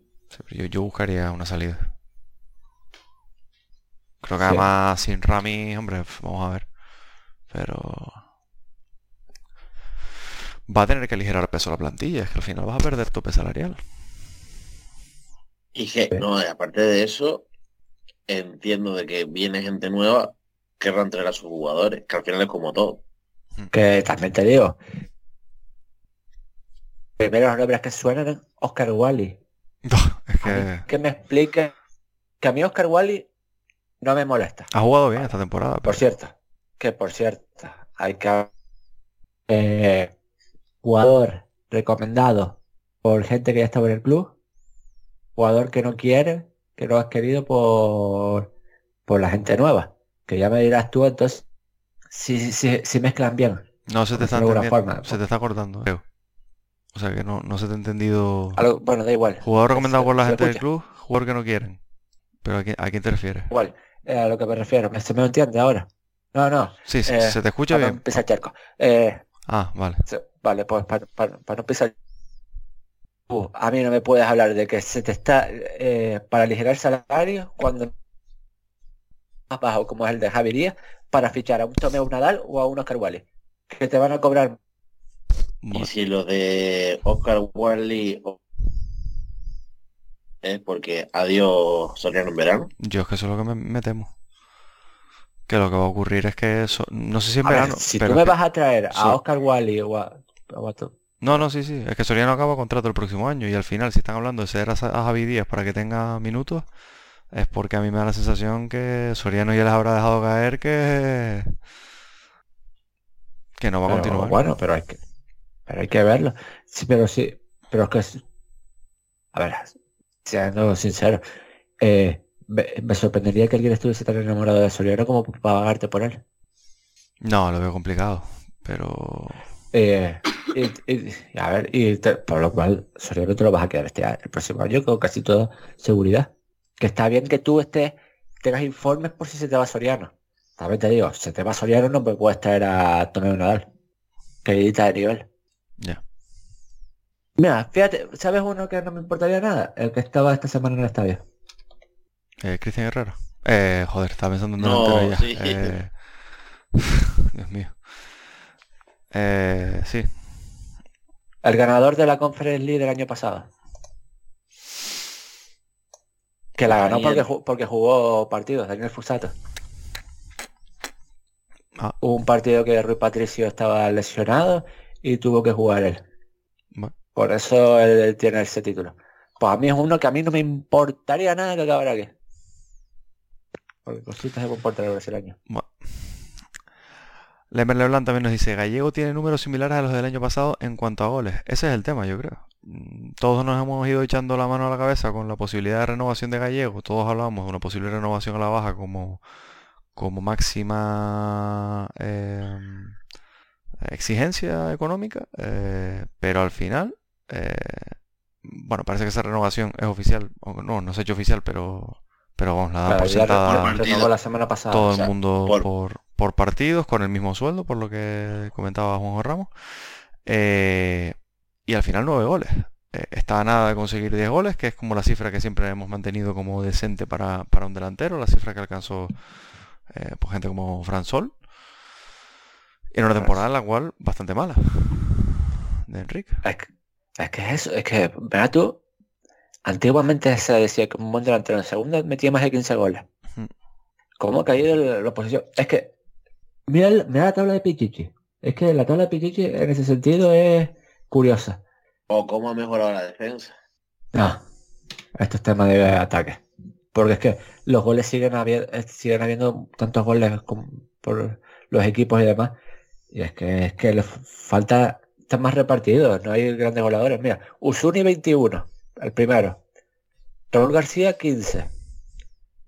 yo, buscaría una salida. Creo que además sin Rami, hombre, vamos a ver. Pero va a tener que aligerar peso la plantilla, es que al final vas a perder tope salarial. Y que, no, aparte de eso, entiendo de que viene gente nueva, querrán traer a sus jugadores, que al final es como todo. Mm. Que también te digo, primero los nombres que suenan Oscar Wally. [laughs] que... me explique que a mí Oscar Wally no me molesta. Ha jugado bien esta temporada. Por cierto, que por cierto, hay que eh, jugador recomendado por gente que ya estaba en el club jugador que no quiere, que no has querido por, por la gente nueva. Que ya me dirás tú entonces si, si, si mezclan bien. No se te está forma. Se te está cortando, creo. O sea que no, no se te ha entendido. bueno, da igual. Jugador recomendado por la gente del club, jugador que no quieren. Pero ¿a quién, a quién te refieres? Igual, eh, a lo que me refiero. ¿Se me entiende ahora? No, no. Sí, se eh, te escucha bien. Empieza charco. Eh, ah, vale. vale, pues para, para, para no empezar Uh, a mí no me puedes hablar de que se te está eh, para aligerar el salario cuando más bajo como es el de Javier para fichar a un Tomeo Nadal o a un Oscar Wally que te van a cobrar y si lo de Oscar Wally es porque adiós Soriano en verano yo es que eso es lo que me, temo que lo que va a ocurrir es que eso no sé si en verano si tú me vas a traer a Oscar Wally o a, no, no, sí, sí. Es que Soriano acaba contrato el próximo año y al final, si están hablando de ceder a, Javi Díaz para que tenga minutos, es porque a mí me da la sensación que Soriano ya les habrá dejado caer que que no va a continuar. Bueno, pero hay que pero hay que verlo. Sí, pero sí, pero es que a ver, siendo sincero, eh, me, sorprendería que alguien estuviese tan enamorado de Soriano como para pagarte por él. No, lo veo complicado, pero eh, y, a ver, y por lo cual Soriano te lo vas a quedar este el próximo año con casi toda seguridad. Que está bien que tú estés, tengas informes por si se te va Soriano. También te digo, si te va Soriano no me puedes traer a Tomeo Nadal. Que edita de nivel. Ya. Mira, fíjate, ¿sabes uno que no me importaría nada? El que estaba esta semana en el estadio. Eh, Cristian Herrero. Eh, joder, estaba pensando en no, sí. eh, [laughs] Dios mío. Eh, sí. El ganador de la Conference League del año pasado. Que la ganó porque, porque jugó partidos, Daniel Fusato. Ah. Hubo un partido que Rui Patricio estaba lesionado y tuvo que jugar él. Por eso él tiene ese título. Pues a mí es uno que a mí no me importaría nada que acabara aquí. Porque cositas de buen portero brasileño. bueno. Leblanc también nos dice, Gallego tiene números similares a los del año pasado en cuanto a goles. Ese es el tema, yo creo. Mm, Todos nos hemos ido echando la mano a la cabeza con la posibilidad de renovación de Gallego. Todos hablábamos de una posible renovación a la baja como, como máxima eh, exigencia económica. eh, pero al final, eh, bueno, parece que esa renovación es oficial. o No, no se ha hecho oficial, pero, pero vamos, la dan Claro, por sentada la semana pasada. todo o el mundo por- por, por partidos con el mismo sueldo, por lo que comentaba Juanjo Ramos. Eh, y al final nueve goles. Eh, está a nada de conseguir 10 goles, que es como la cifra que siempre hemos mantenido como decente para, para un delantero, la cifra que alcanzó eh, pues, gente como Fran Sol. En una temporada en la cual bastante mala de Enrique. Es que, es que eso, es que, tú, antiguamente se decía que un buen delantero en segunda metía más de 15 goles. Ujú. ¿Cómo ha caído la, la posición? Es que, mira, el- mira la tabla de Pichichi. Es que la tabla de Pichichi en ese sentido es curiosa. O cómo ha mejorado la defensa. No, esto es tema de ataque. Porque es que los goles siguen habiendo, siguen habiendo tantos goles por los equipos y demás. Y es que es que les falta, están más repartidos, no hay grandes goleadores. Mira, Usuni 21, el primero. Raúl García 15.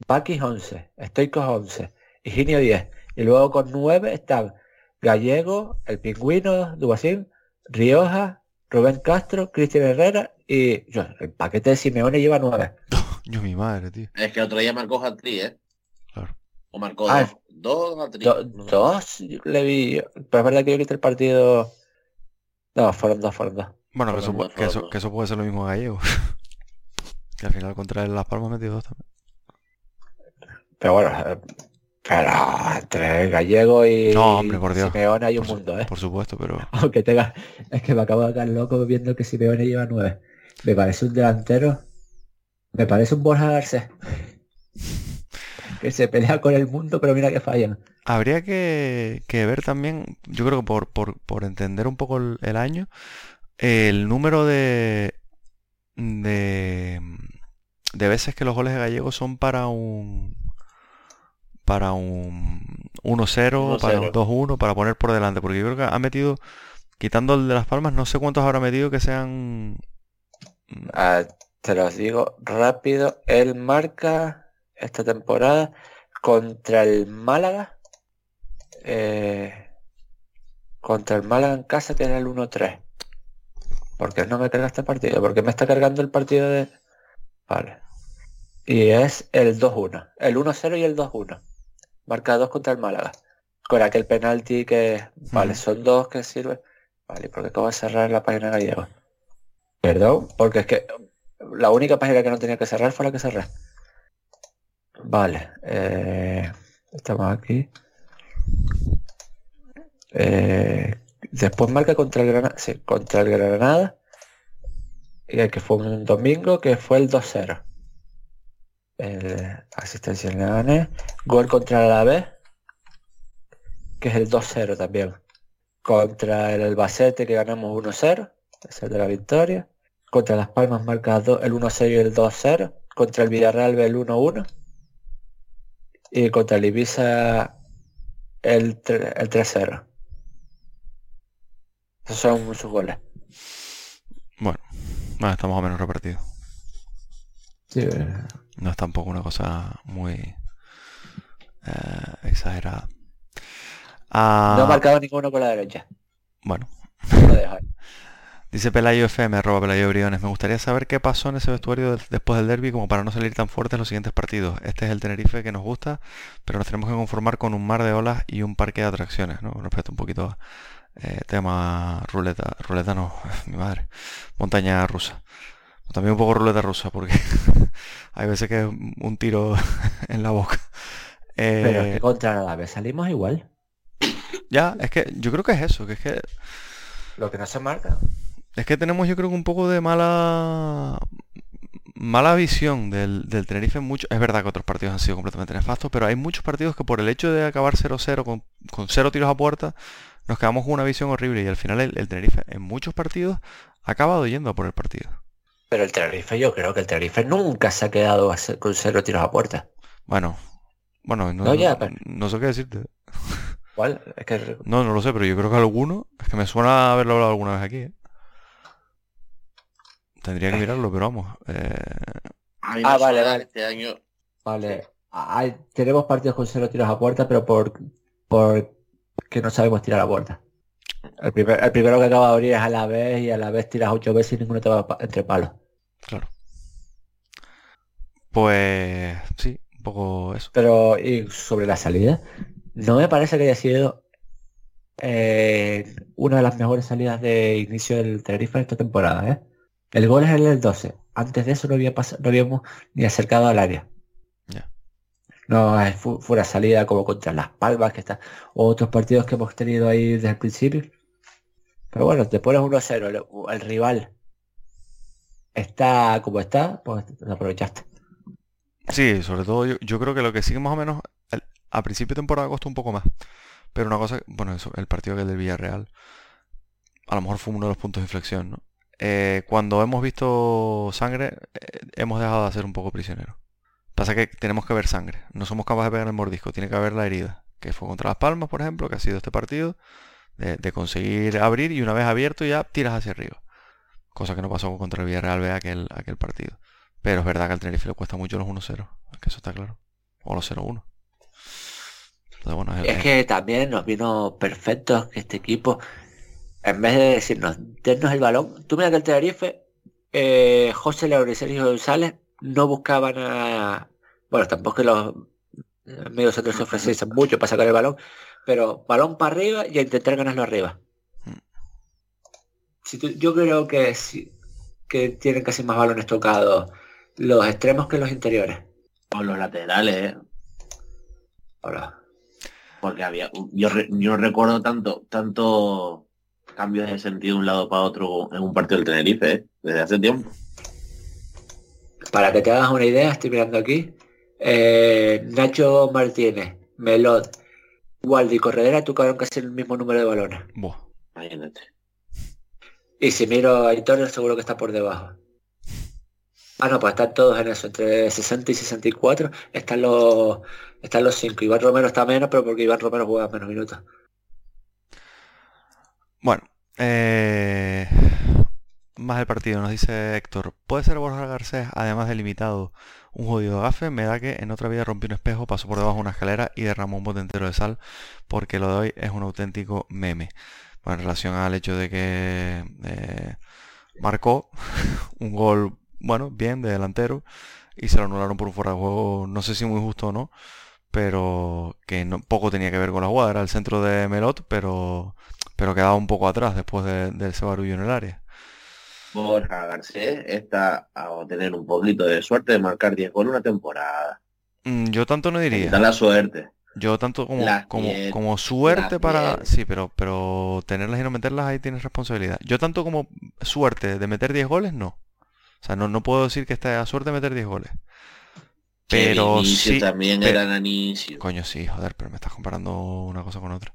Bakis 11. Stoicos 11. Higinio 10. Y luego con 9 están Gallego, el Pingüino, Dubasín, Rioja, Rubén Castro, Cristian Herrera y yo, el paquete de Simeone lleva 9. [laughs] Yo mi madre, tío. Es que otro día marcó hat-trick, ¿eh? Claro. O marcó Ah, dos. Dos hat-trick. Do- no sé. dos le vi, pero es verdad que yo quité el partido. No, fueron dos, fueron dos. Bueno, que eso, que, eso, Fernando. que eso puede ser lo mismo Gallego. [laughs] que al final contra el Las Palmas metió dos también. Pero bueno, eh, pero entre el gallego y No, hombre, por Dios. Simeone hay un su- mundo, ¿eh? por supuesto, pero [laughs] Aunque tenga, es que me acabo de quedar loco viendo que Simeone lleva nueve. Me parece un delantero, me parece un Borja Garcés. Que se pelea con el mundo, pero mira que fallan. Habría que, que ver también, yo creo que por, por, por entender un poco el, el año, el número de, de, de veces que los goles de Gallego son para un para un 1-0, para un 1-0. 2-1, para poner por delante, porque yo creo que ha metido, quitando el de Las Palmas, no sé cuántos habrá metido que sean Ah, te los digo rápido. Él marca esta temporada contra el Málaga. eh, contra el Málaga en casa que era el 1-3. ¿Por qué no me carga este partido? Porque me está cargando el partido de... Vale. Y es el 2-1. El 1-0 y el 2-1. Marca 2 contra el Málaga. Con aquel penalti que... Vale, Ujú. son dos que sirven. Vale, porque acabo de cerrar la página gallega. Perdón, porque es que la única página que no tenía que cerrar fue la que cerré. Vale, eh, estamos aquí. Eh, después marca contra el Granada, sí, contra el Granada, que fue un domingo, que fue el 2-0. El- asistencia en Leganés. Gol contra el Alavés, que es el 2-0 también. Contra el Albacete, que ganamos 1-0, es el de la victoria. Contra Las Palmas marca el 1-0 y el 2-0. Contra el Villarreal el 1-1. Y contra el Ibiza el, el 3-0. Esos son sus goles. Bueno, no, está más o menos repartido. Sí, No es tampoco una cosa muy eh, exagerada. Ah, No ha marcado ninguno con la derecha. bueno, Lo dejo ahí. [laughs] dice Pelayo FM, arroba Pelayo Briones. Me gustaría saber qué pasó en ese vestuario del- después del derby como para no salir tan fuertes los siguientes partidos. Este es el Tenerife que nos gusta, pero nos tenemos que conformar con un mar de olas y un parque de atracciones, ¿no? Respecto un poquito eh, tema ruleta, ruleta no, [laughs] mi madre, montaña rusa. También un poco ruleta rusa porque [laughs] hay veces que es un tiro [laughs] en la boca. Pero es Eh, que contra la vez salimos igual. Ya, es que yo creo que es eso, que es que Lo que no se marca. Es que tenemos yo creo que un poco de mala mala visión del, del Tenerife en mucho. Es verdad que otros partidos han sido completamente nefastos, pero hay muchos partidos que por el hecho de acabar 0-0 con, con cero tiros a puerta, nos quedamos con una visión horrible y al final el, el Tenerife en muchos partidos ha acabado yendo a por el partido. Pero el Tenerife, yo creo que el Tenerife nunca se ha quedado con cero tiros a puerta. Bueno, bueno, no, No, ya, no- pero- no sé qué decirte. ¿Cuál? Es que No, no lo sé, pero yo creo que alguno, es que me suena haberlo hablado alguna vez aquí. ¿eh? Tendría que mirarlo, pero vamos. eh, A mí Ah, vale, vale. Este año Vale, hay- tenemos partidos con cero tiros a puerta, pero por, por que no sabemos tirar a puerta. El, primer- el primero que acaba de abrir es a la vez y a la vez tiras ocho veces y ninguno te va entre palos. claro. Pues sí, un poco eso. Pero y sobre la salida, no me parece que haya sido eh, una de las mejores salidas de inicio del Tenerife en esta temporada, ¿eh? El gol es el del 12. Antes de eso no había pasado, no habíamos ni acercado al área. No, es- fu- fue una salida como contra Las Palmas, que está, o otros partidos que hemos tenido ahí desde el principio. Pero bueno, te pones 1-0, el, el rival está como está, pues lo aprovechaste. Sí, sobre todo yo, yo creo que lo que sí que más o menos el- a principio de temporada costó un poco más. Pero una cosa, bueno, eso, el partido que el del Villarreal, a lo mejor fue uno de los puntos de inflexión, ¿no? Eh, cuando hemos visto sangre, eh, hemos dejado de ser un poco prisioneros. Pasa que tenemos que ver sangre, no somos capaces de pegar el mordisco, tiene que haber la herida, que fue contra Las Palmas, por ejemplo, que ha sido este partido, de, de conseguir abrir y una vez abierto ya tiras hacia arriba. Cosa que no pasó contra el Villarreal B aquel, aquel partido. Pero es verdad que al Tenerife le cuesta mucho los 1-0, es que eso está claro. O los 0-1. Entonces, bueno, es- que también nos vino perfecto que este equipo, en vez de decirnos, dennos el balón, tú mira que el Tenerife, eh, José Laura y Sergio González no buscaban a... Bueno, tampoco que los medios centros se ofreciesen mucho para sacar el balón, pero balón para arriba y a intentar ganarlo arriba. Mm. Si tú- yo creo que, que tienen casi más balones tocados los extremos que los interiores. o los laterales, ¿eh? Ahora, porque había yo, yo recuerdo tanto tanto cambios de sentido de un lado para otro en un partido del Tenerife ¿eh? desde hace tiempo Para que te hagas una idea, estoy mirando aquí. eh, Nacho Martínez, Melot, Waldi y Corredera tocaron casi el mismo número de balones. buah. imagínate Y si miro a Aitor, seguro que está por debajo. Ah, no, pues están todos en eso, entre 60 y 64 están los están los 5. Iván Romero está menos, pero porque Iván Romero juega menos minutos. Bueno, eh, más el partido, nos dice Héctor. ¿Puede ser Borja Garcés, además de limitado, un jodido gafe? Me da que en otra vida rompió un espejo, pasó por debajo de una escalera y derramó un bote entero de sal, porque lo de hoy es un auténtico meme. Bueno, en relación al hecho de que eh, marcó [laughs] un gol, bueno, bien, de delantero, y se lo anularon por un fuera de juego, no sé si muy justo o no, pero que poco tenía que ver con la jugada, era el centro de Melot, pero pero quedaba un poco atrás después de, de ese barullo en el área. Borja Garcés está a tener un poquito de suerte de marcar 10 goles una temporada Mm, Yo tanto no diría. da la suerte Yo tanto como, como, suerte para... Sí, pero, pero tenerlas y no meterlas ahí tienes responsabilidad. Yo tanto como suerte de meter 10 goles, no. O sea, no, no puedo decir que esté a suerte de meter 10 goles. Pero sí... también pero- era el inicio Coño, sí, joder, pero me estás comparando una cosa con otra.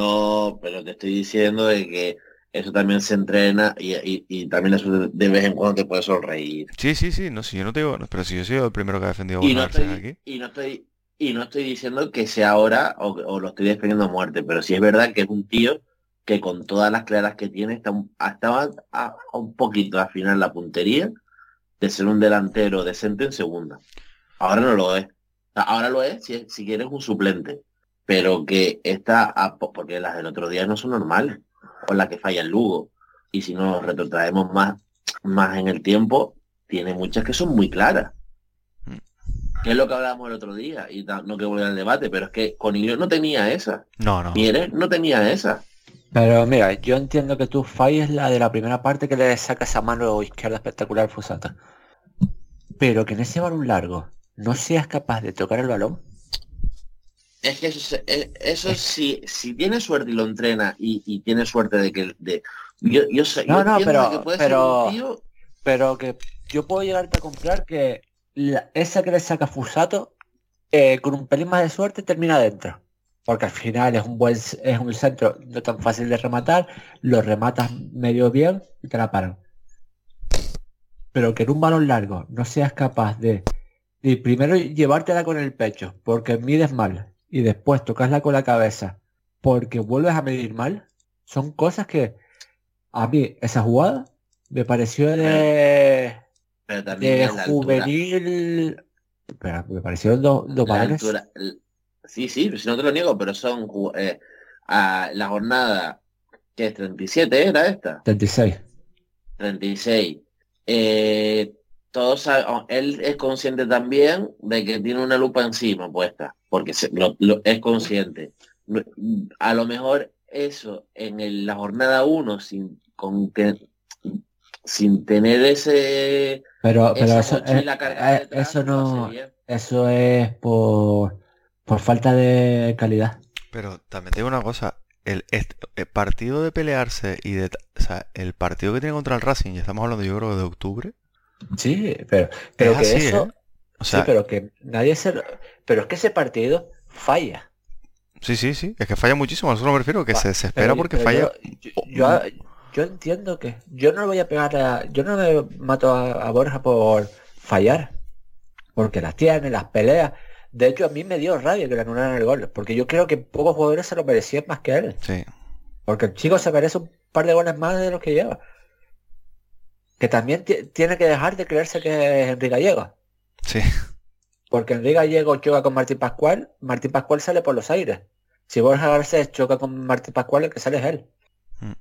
No pero te estoy diciendo de que eso también se entrena y, y- y también eso de, vez en cuando te puede sonreír. Sí, sí, sí, no, si yo no te digo... Pero si yo soy el primero que ha defendido y no estoy aquí. y no estoy y no estoy diciendo que sea ahora o, o lo estoy defendiendo a muerte pero sí es verdad que es un tío que con todas las claras que tiene está estaba a, a un poquito al final la puntería de ser un delantero decente en segunda. Ahora no lo es. Ahora lo es si, si quieres un suplente pero que está a po- porque las del otro día no son normales o la que falla el Lugo y si nos retrotraemos más más en el tiempo tiene muchas que son muy claras Mm. que es lo que hablábamos el otro día y no que volver al debate pero es que Conillo no tenía esa No, no. Mieres no tenía esa Pero mira, yo entiendo que tú falles la de la primera parte que le sacas a mano izquierda espectacular Fusata. Pero que en ese balón largo no seas capaz de tocar el balón. Es que eso, es- eso si, si tiene suerte y lo entrena y, y tiene suerte de que de yo, yo sé, No, yo no, pero- que puede pero- ser un tío Pero que yo puedo llegarte a comprar que la- esa que le saca Fusato, eh, con un pelín más de suerte, termina dentro. Porque al final es un buen es un centro no tan fácil de rematar, lo rematas medio bien y te la paran. Pero que en un balón largo no seas capaz de, de primero llevártela con el pecho, porque mides mal, y después tocasla con la cabeza, porque vuelves a medir mal, son cosas que a mí esa jugada me pareció de, pero también de juvenil. Me parecieron dos, l- sí, sí, si no te lo niego, pero son eh, a la jornada que es 37 era esta, 36. 36. Eh, todos sab- oh, él es consciente también de que tiene una lupa encima puesta, porque se- lo, lo- es consciente. A lo mejor eso en el- la jornada 1 sin con que sin tener ese Pero, pero esa eso, eh, eh, detrás, eso lo hace no, eso es por, por falta de calidad. Pero también te digo una cosa, el, partido de pelearse y de... O sea, el partido que tiene contra el Racing, ya estamos hablando yo creo de octubre, Sí, pero, pero es que así, eso, ¿eh? O sí, sea, pero que nadie se, lo- pero es que ese partido falla. sí, sí, sí, es que falla muchísimo, a eso me refiero, que se desespera Pero- porque pero falla... Yo, yo, yo- yo entiendo que yo no le voy a pegar a, yo no me mato a, a Borja por fallar, porque las tiene, las pelea. De hecho, a mí me dio rabia que le anularan el gol, porque yo creo que pocos jugadores se lo merecían más que él. Sí, Porque el chico se merece un par de goles más de los que lleva. Que también ti- tiene que dejar de creerse que es Enrique Gallego. sí, Porque Enrique Gallego choca con Martín Pascual, Martín Pascual sale por los aires. Si Borja Garcés choca con Martín Pascual, el que sale es él. Mm.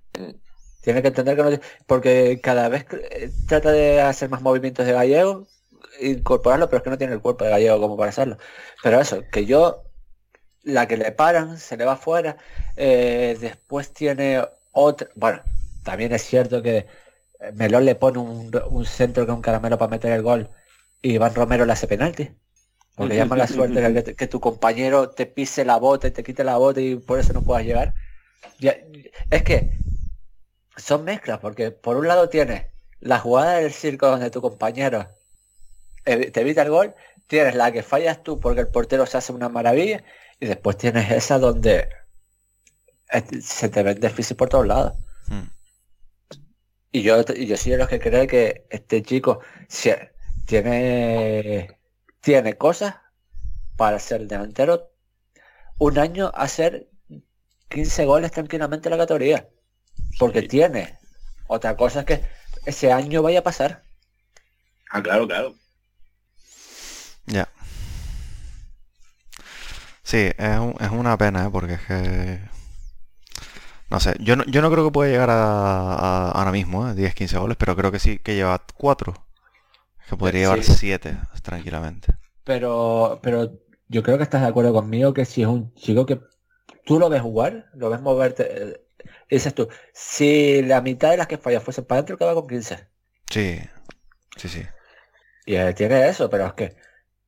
Tiene que entender que no... Porque cada vez eh, trata de hacer más movimientos de Gallego, incorporarlo, pero es que no tiene el cuerpo de Gallego como para hacerlo. Pero eso, que yo, la que le paran, se le va fuera, eh, después tiene otra... Bueno, también es cierto que Melón le pone un, centro que un caramelo para meter el gol y Iván Romero le hace penalti. Porque llama la suerte que, tu compañero te pise la bota y te quite la bota y por eso no puedas llegar. Es que son mezclas, porque por un lado tienes la jugada del circo donde tu compañero te evita el gol, tienes la que fallas tú porque el portero se hace una maravilla, y después tienes esa donde eh, se te ven déficit por todos lados. mm, Y yo, y yo soy de los que cree que este chico si- tiene, tiene cosas para ser delantero. Un año hacer 15 goles tranquilamente en la categoría. Porque Sí. tiene. Otra cosa es que ese año vaya a pasar. Ah, claro, claro. ya. Sí, es, un- es una pena, ¿eh? Porque es que... No sé, yo no, yo no creo que pueda llegar a, a- ahora mismo, ¿eh? 10, 15 goles, pero creo que sí que lleva 4. Que podría llevar Sí. 7 tranquilamente. Pero, pero yo creo que estás de acuerdo conmigo que si es un chico que tú lo ves jugar, lo ves moverte, eh, dices tú, si la mitad de las que falla fuesen para adentro, queda con 15. Sí, sí, sí. Y él tiene eso, pero es que.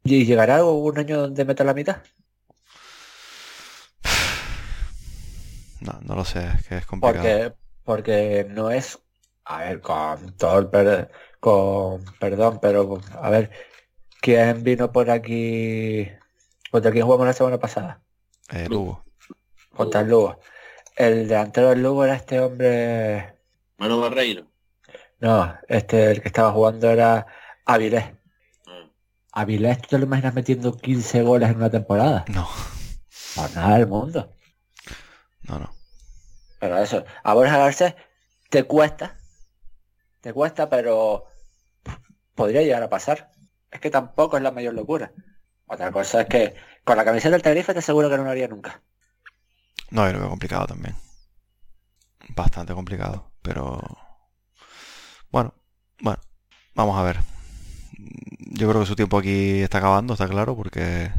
¿Y llegará un año donde meta la mitad? No, no lo sé, es que es complicado. Porque, porque no es. A ver, con todo el per- con perdón, pero a ver, ¿quién vino por aquí? ¿Contra quién jugamos la semana pasada? Eh, Lugo. Contra el Lugo. El delantero del Lugo era este hombre. Manu Barreiro. No, este el que estaba jugando era Avilés. Ah. Avilés, ¿tú te lo imaginas metiendo 15 goles en una temporada? No, Por nada del mundo. No, no. Pero eso, a Borja Garcés te cuesta, te cuesta, pero podría llegar a pasar. Es que tampoco es la mayor locura. Otra cosa es que con la camiseta del Tenerife te aseguro que no lo haría nunca. No, yo lo veo complicado también. Bastante complicado, pero... Bueno, bueno, vamos a ver. Yo creo que su tiempo aquí está acabando, está claro, porque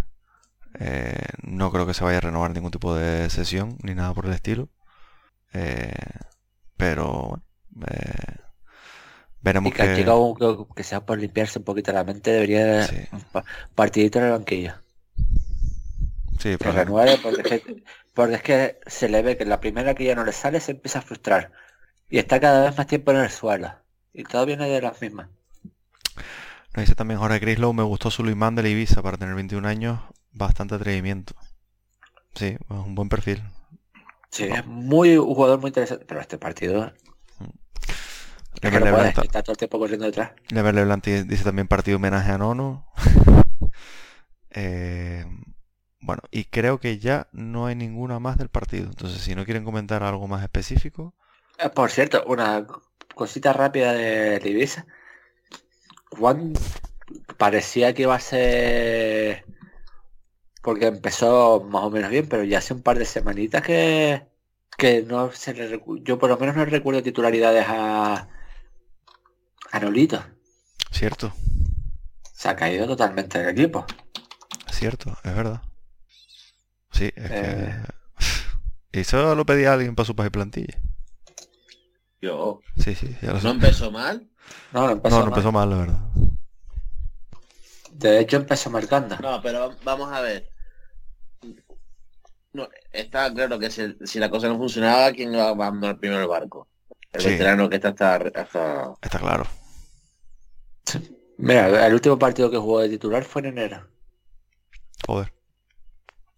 eh, no creo que se vaya a renovar ningún tipo de sesión ni nada por el estilo. Eh, pero bueno, eh, veremos Y que que... que, que sea por limpiarse un poquito la mente, debería Sí. partidito en el banquillo. Sí, pero renueve porque es que, porque es que se le ve que la primera que ya no le sale se empieza a frustrar. Y está cada vez más tiempo en el suelo. Y todo viene de las mismas. nos dice también Jorge Crislow, me gustó su Luis de Ibiza para tener 21 años, bastante atrevimiento. Sí, es un buen perfil. Sí, es muy un jugador muy interesante. Pero este partido es que Lever no puedes, Leblanc, que está todo el tiempo corriendo detrás. Lever Leblanc di- dice también partido homenaje a Nono. [laughs] Eh, bueno, y creo que ya no hay ninguna más del partido. Entonces, si no quieren comentar algo más específico, Eh, Por cierto, una cosita rápida de Ibiza. Juan parecía que iba a ser porque empezó más o menos bien, pero ya hace un par de semanitas que que no se le recu- yo por lo menos no recuerdo titularidades a a Nolito. cierto, Se ha caído totalmente del equipo. cierto, es verdad. Sí, es Eh. que... [sighs] Y eso lo pedía alguien para su país plantilla. Yo. Sí, sí, ya lo sé. ¿No empezó mal? No, no empezó, No, no mal. empezó mal, la verdad. De hecho empezó marcando. No, pero vamos a ver. No, está claro que si, si la cosa no funcionaba, ¿quién iba a abandonar primero el barco? El Sí. veterano que está hasta, hasta... Está claro. Mira, el último partido que jugó de titular fue en enero. Joder.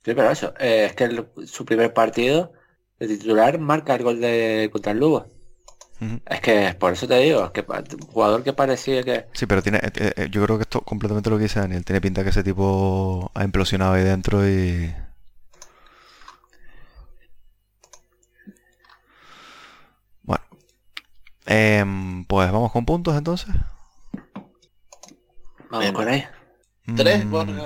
Sí, pero eso, eh, es que el- su primer partido de titular marca el gol de contra el Lugo. Es que por eso te digo, que jugador que parecía que Sí, pero tiene, eh, eh, yo creo que esto completamente lo que dice Daniel. Tiene pinta que ese tipo ha implosionado ahí dentro y... Bueno. Em, pues vamos con puntos entonces. vamos con ahí. Tres Mm, por. [laughs]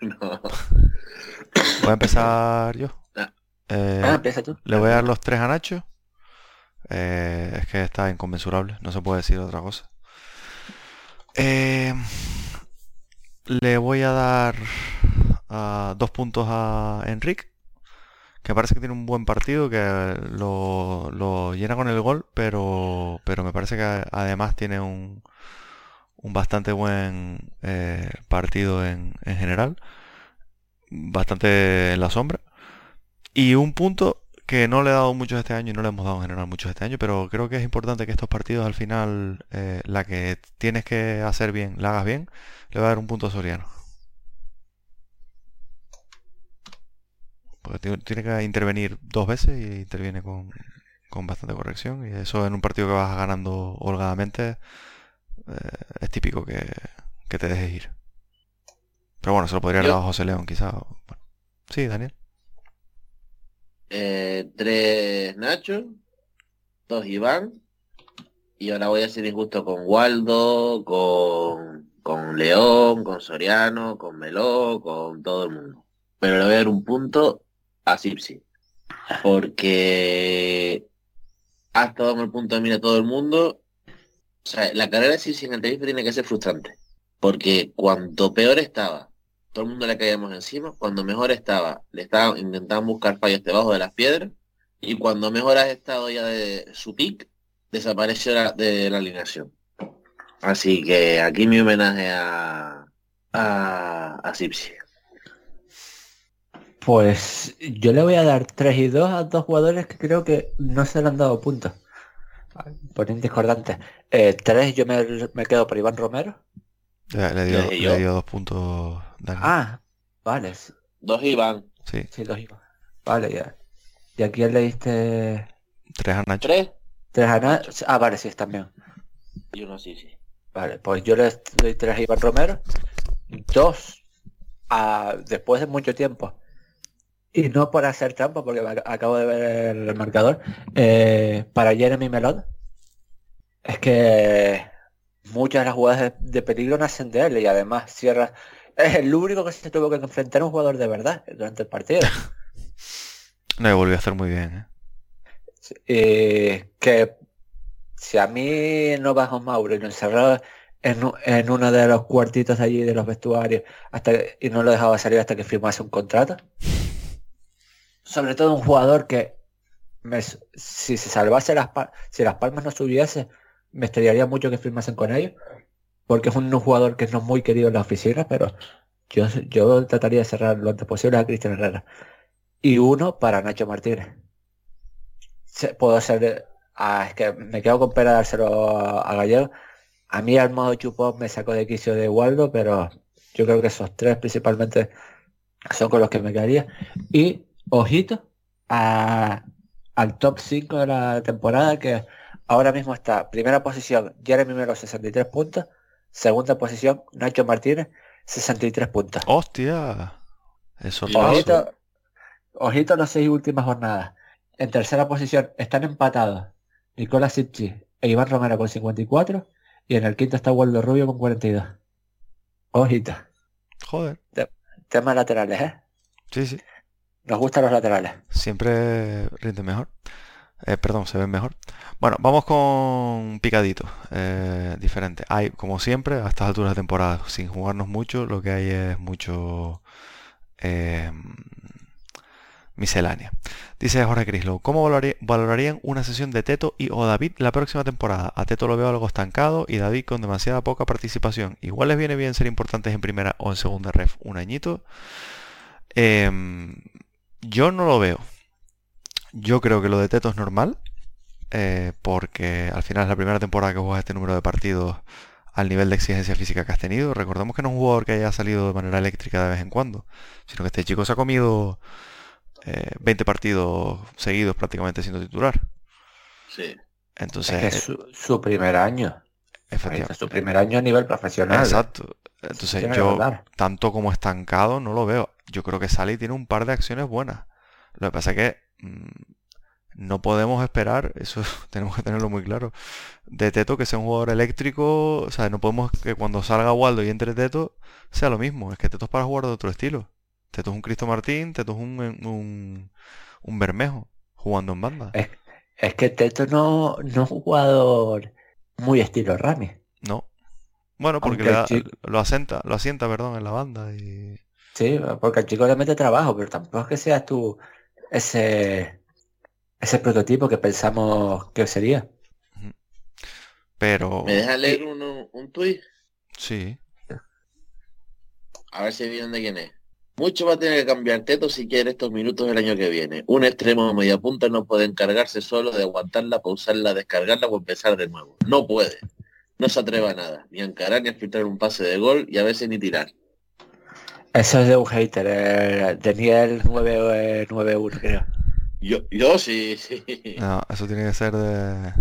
No. Voy a empezar yo. Ah. Eh, Ah, empieza tú. le voy a dar los tres a Nacho. Eh, es que está inconmensurable, no se puede decir otra cosa. Eh, le voy a dar ah, dos puntos a Enric, que parece que tiene un buen partido, que lo, llena con el gol, pero, pero me parece que además tiene un, un bastante buen eh, partido en, en general, bastante en la sombra. Y un punto que no le he dado muchos este año y no le hemos dado en general muchos este año, pero creo que es importante que estos partidos al final, eh, la que tienes que hacer bien, la hagas bien, le va a dar un punto a Soriano. Porque tiene que intervenir dos veces y interviene con, con bastante corrección. Y eso en un partido que vas ganando holgadamente eh, es típico que, que te dejes ir. Pero bueno, se lo podría dado a José León quizá. o- bueno. Sí, Daniel. Eh, tres Nacho, dos Iván, y ahora voy a ser injusto con Waldo, con, con León, con Soriano, con Meló, con todo el mundo. Pero le voy a dar un punto a Sipsi, porque ha estado en el punto de mira todo el mundo. O sea, la carrera de Sipsi en el Tenerife tiene que ser frustrante, porque cuanto peor estaba, todo el mundo le caíamos encima, cuando mejor estaba, le estaban intentaban buscar fallos debajo de las piedras, y cuando mejor has estado ya de su pick, desapareció de la alineación. Así que aquí mi homenaje a a, a Sipsi. Pues yo le voy a dar 3 y 2 a dos jugadores que creo que no se le han dado puntos. Ponen discordantes. 3 yo me, me quedo por Iván Romero. Le, le dio, Le le dio dos puntos Daniel. Ah, vale, sí, Dos Iván, Sí, sí, dos Iván. Vale, ya. ¿Y a quién le diste tres a Nacho. tres 3 a Ah, vale, sí, también. y uno Sipsi. Vale, pues yo le doy 3 a Iván Romero. 2 a después de mucho tiempo. Y no por hacer trampa, porque acabo de ver el marcador. eh, para Jeremy Melón. Es que muchas de las jugadas de, de peligro nacen de él y además cierra. Es el único que se tuvo que enfrentar a un jugador de verdad durante el partido. [laughs] No, y volvió a hacer muy bien. ¿eh? Y que si a mí no bajo Mauro y lo encerraba en, en uno de los cuartitos de allí de los vestuarios hasta y no lo dejaba salir hasta que firmase un contrato. Sobre todo un jugador que me si se salvase las si las palmas no subiese, me estrellaría mucho que firmasen con ellos. Porque es un jugador que no es muy querido en la oficina, pero Yo, yo trataría de cerrar lo antes posible a Cristian Herrera. Y uno para Nacho Martínez. puedo ser... Ah, es que me quedo con pena dárselo a, Gallego. A mí al modo chupón me sacó de quicio de Waldo, pero yo creo que esos tres principalmente son con los que me quedaría. Y ojito a, al top 5 de la temporada que ahora mismo está primera posición Jeremy Melo 63 puntos, segunda posición Nacho Martínez 63 puntos. ¡Hostia! Eso ojito, ojito las seis últimas jornadas. En tercera posición están empatados Nicolás Sitchi e Iván Romero con 54 y en el quinto está Waldo Rubio con 42. Ojito. Joder. temas laterales, ¿eh? Sí, sí. Nos gustan los laterales. Siempre rinde mejor. Eh, perdón, se ven mejor. Bueno, vamos con picadito, eh, diferente. Hay, como siempre, a estas alturas de temporada, sin jugarnos mucho, lo que hay es mucho eh, miscelánea. Dice Jorge Crislow, ¿cómo valorarían una sesión de Teto y o David la próxima temporada? A Teto lo veo algo estancado y David con demasiada poca participación. Igual les viene bien ser importantes en primera o en segunda ref un añito. Em, yo no lo veo. Yo creo que lo de Teto es normal, eh, porque al final es la primera temporada que juegas este número de partidos al nivel de exigencia física que has tenido. Recordemos que no es un jugador que haya salido de manera eléctrica de vez en cuando, sino que este chico se ha comido 20 eh, partidos seguidos prácticamente siendo titular. Sí. Entonces... Es, su, primer año. Efectivamente. Es su primer año a nivel profesional. Exacto. Entonces yo, tanto como estancado, no lo veo. Yo creo que sale y tiene un par de acciones buenas. Lo que pasa es que mm, no podemos esperar, [laughs] eso tenemos que tenerlo muy claro, de Teto que sea un jugador eléctrico, o sea, no podemos que cuando salga Waldo y entre Teto sea lo mismo, es que Teto es para jugar de otro estilo. Teto es un Cristo Martín, Teto es un, un, un Bermejo, jugando en banda. Es, que Teto no, no es un jugador muy estilo Rami. No. Bueno, porque lo asienta, lo asienta, perdón, en la banda y... Sí, porque el chico le mete trabajo, pero tampoco es que seas tú ese, ese prototipo que pensamos que sería. Pero... ¿Me deja leer un, un tuit? Sí. A ver si vienen de quién es. Mucho va a tener que cambiar Teto si quiere estos minutos el año que viene. Un extremo de media punta no puede encargarse solo de aguantarla, pausarla, descargarla o empezar de nuevo. No puede. No se atreva a nada, ni a encarar ni a filtrar un pase de gol y a veces ni tirar. Eso es de un hater, eh, Daniel 991 creo. Yo, yo sí, sí. [laughs] No, eso tiene que ser de.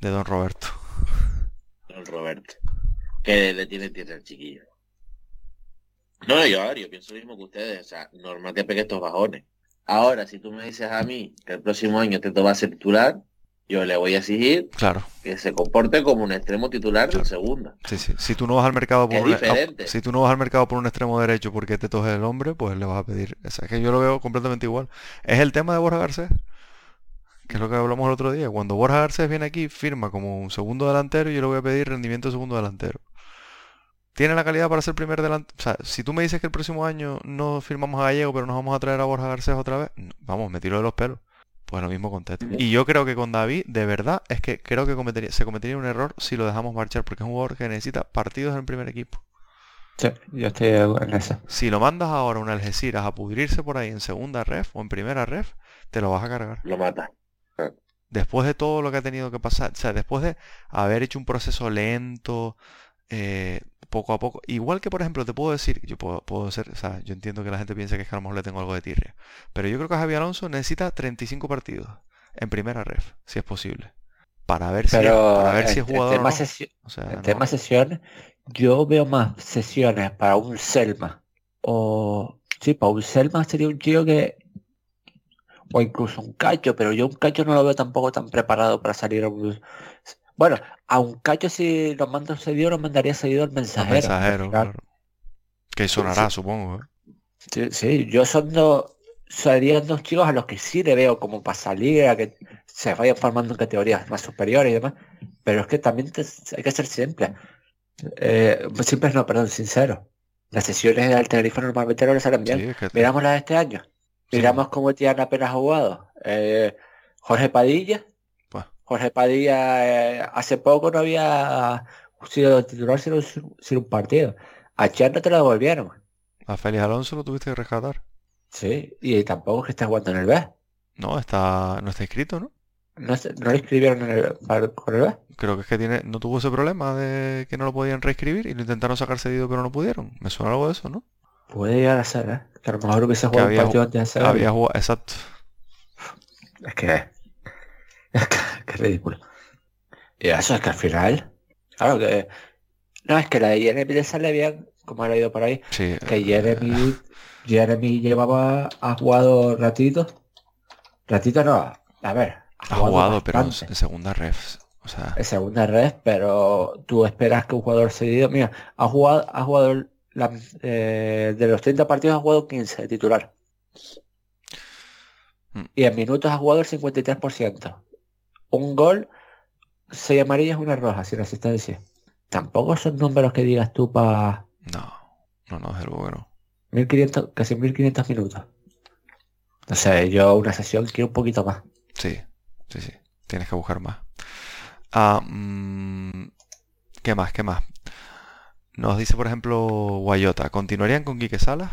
de Don Roberto. Don Roberto. Que le tiene tierra al chiquillo. No, yo, yo pienso lo mismo que ustedes. O sea, normal que pegue estos bajones. Ahora, si tú me dices a mí que el próximo año te va a ser titular, yo le voy a exigir claro. que se comporte como un extremo titular de segunda. Sí, sí. Si tú no vas al mercado por un, si tú no vas al mercado por un extremo derecho porque te toje el hombre, pues le vas a pedir. es que yo lo veo completamente igual. Es el tema de Borja Garcés. Que es lo que hablamos el otro día. Cuando Borja Garcés viene aquí, firma como un segundo delantero y yo le voy a pedir rendimiento de segundo delantero. ¿Tiene la calidad para ser primer delantero? O sea, si tú me dices que el próximo año no firmamos a Gallego, pero nos vamos a traer a Borja Garcés otra vez, vamos, me tiro de los pelos. Pues lo mismo con Teto. Y yo creo que con David, de verdad, es que creo que se cometería un error si lo dejamos marchar, porque es un jugador que necesita partidos en el primer equipo. Sí, yo estoy en eso. Si lo mandas ahora a un Algeciras a pudrirse por ahí en segunda ref o en primera ref, te lo vas a cargar. Lo mata. Después de todo lo que ha tenido que pasar, o sea, después de haber hecho un proceso lento, eh, poco a poco. Igual que, por ejemplo, te puedo decir, yo puedo, ser, o sea, yo entiendo que la gente piensa que es que a lo mejor le tengo algo de tirria, pero yo creo que Javier Alonso necesita 35 partidos en primera ref, si es posible. Para ver si, para ver si es jugador. tema, o tema sesiones, yo veo más sesiones para un Selma. O sí, para un Selma sería un tío que. O incluso un cacho, pero yo un cacho no lo veo tampoco tan preparado para salir a un, bueno, a un cacho si los mandos seguido, los mandaría seguido el mensajero. mensajero, claro. Que sonará, supongo. ¿eh? Sí, sí, yo son dos, serían dos chicos a los que sí le veo como para salir, a que se vayan formando en categorías más superiores y demás. Pero es que también hay que ser simple. Eh, simple no, perdón, sincero. Las sesiones del Tenerife normalmente no le salen bien. Miramos las de este año. Miramos cómo tienen apenas jugado. Eh, Jorge Padilla, Jorge Padilla eh, hace poco no había sido titular sin, un partido. A Cher no te lo devolvieron. A Félix Alonso lo tuviste que rescatar. Sí, y tampoco es que esté jugando en el B. No, está, no está inscrito, ¿no? No, no lo inscribieron en el, para- con el B. Creo que es que tiene, no tuvo ese problema de que no lo podían reescribir y lo intentaron sacar cedido pero no pudieron. Me suena algo de eso, ¿no? Puede llegar a ser, ¿eh? Que a lo mejor hubiese jugado un partido antes de hacer. Había jugado, exacto. Es que... [laughs] Que ridículo. Y eso es que al final... Claro que... No, es que la de Jeremy le sale bien, como ha leído por ahí. Sí. Que eh, Jeremy... Jeremy llevaba... Ha jugado ratito. Ratito no. A ver. Ha jugado, pero en segunda ref. O sea, en segunda red, pero tú esperas que un jugador cedido, mira, ha jugado, ha jugado la- eh, de los 30 partidos ha jugado 15 de titular. Mm. Y en minutos ha jugado el 53%. Un gol, 6 amarillas, una roja, sin asistencia. Tampoco son números que digas tú para no. No, no, desde luego que no. 1500, casi 1500 minutos. No sé, yo una sesión quiero un poquito más. Sí, sí, sí. Tienes que buscar más. Ah, mm, ¿qué más? ¿Qué más? Nos dice, por ejemplo, Guayota. ¿Continuarían con Quique Salas?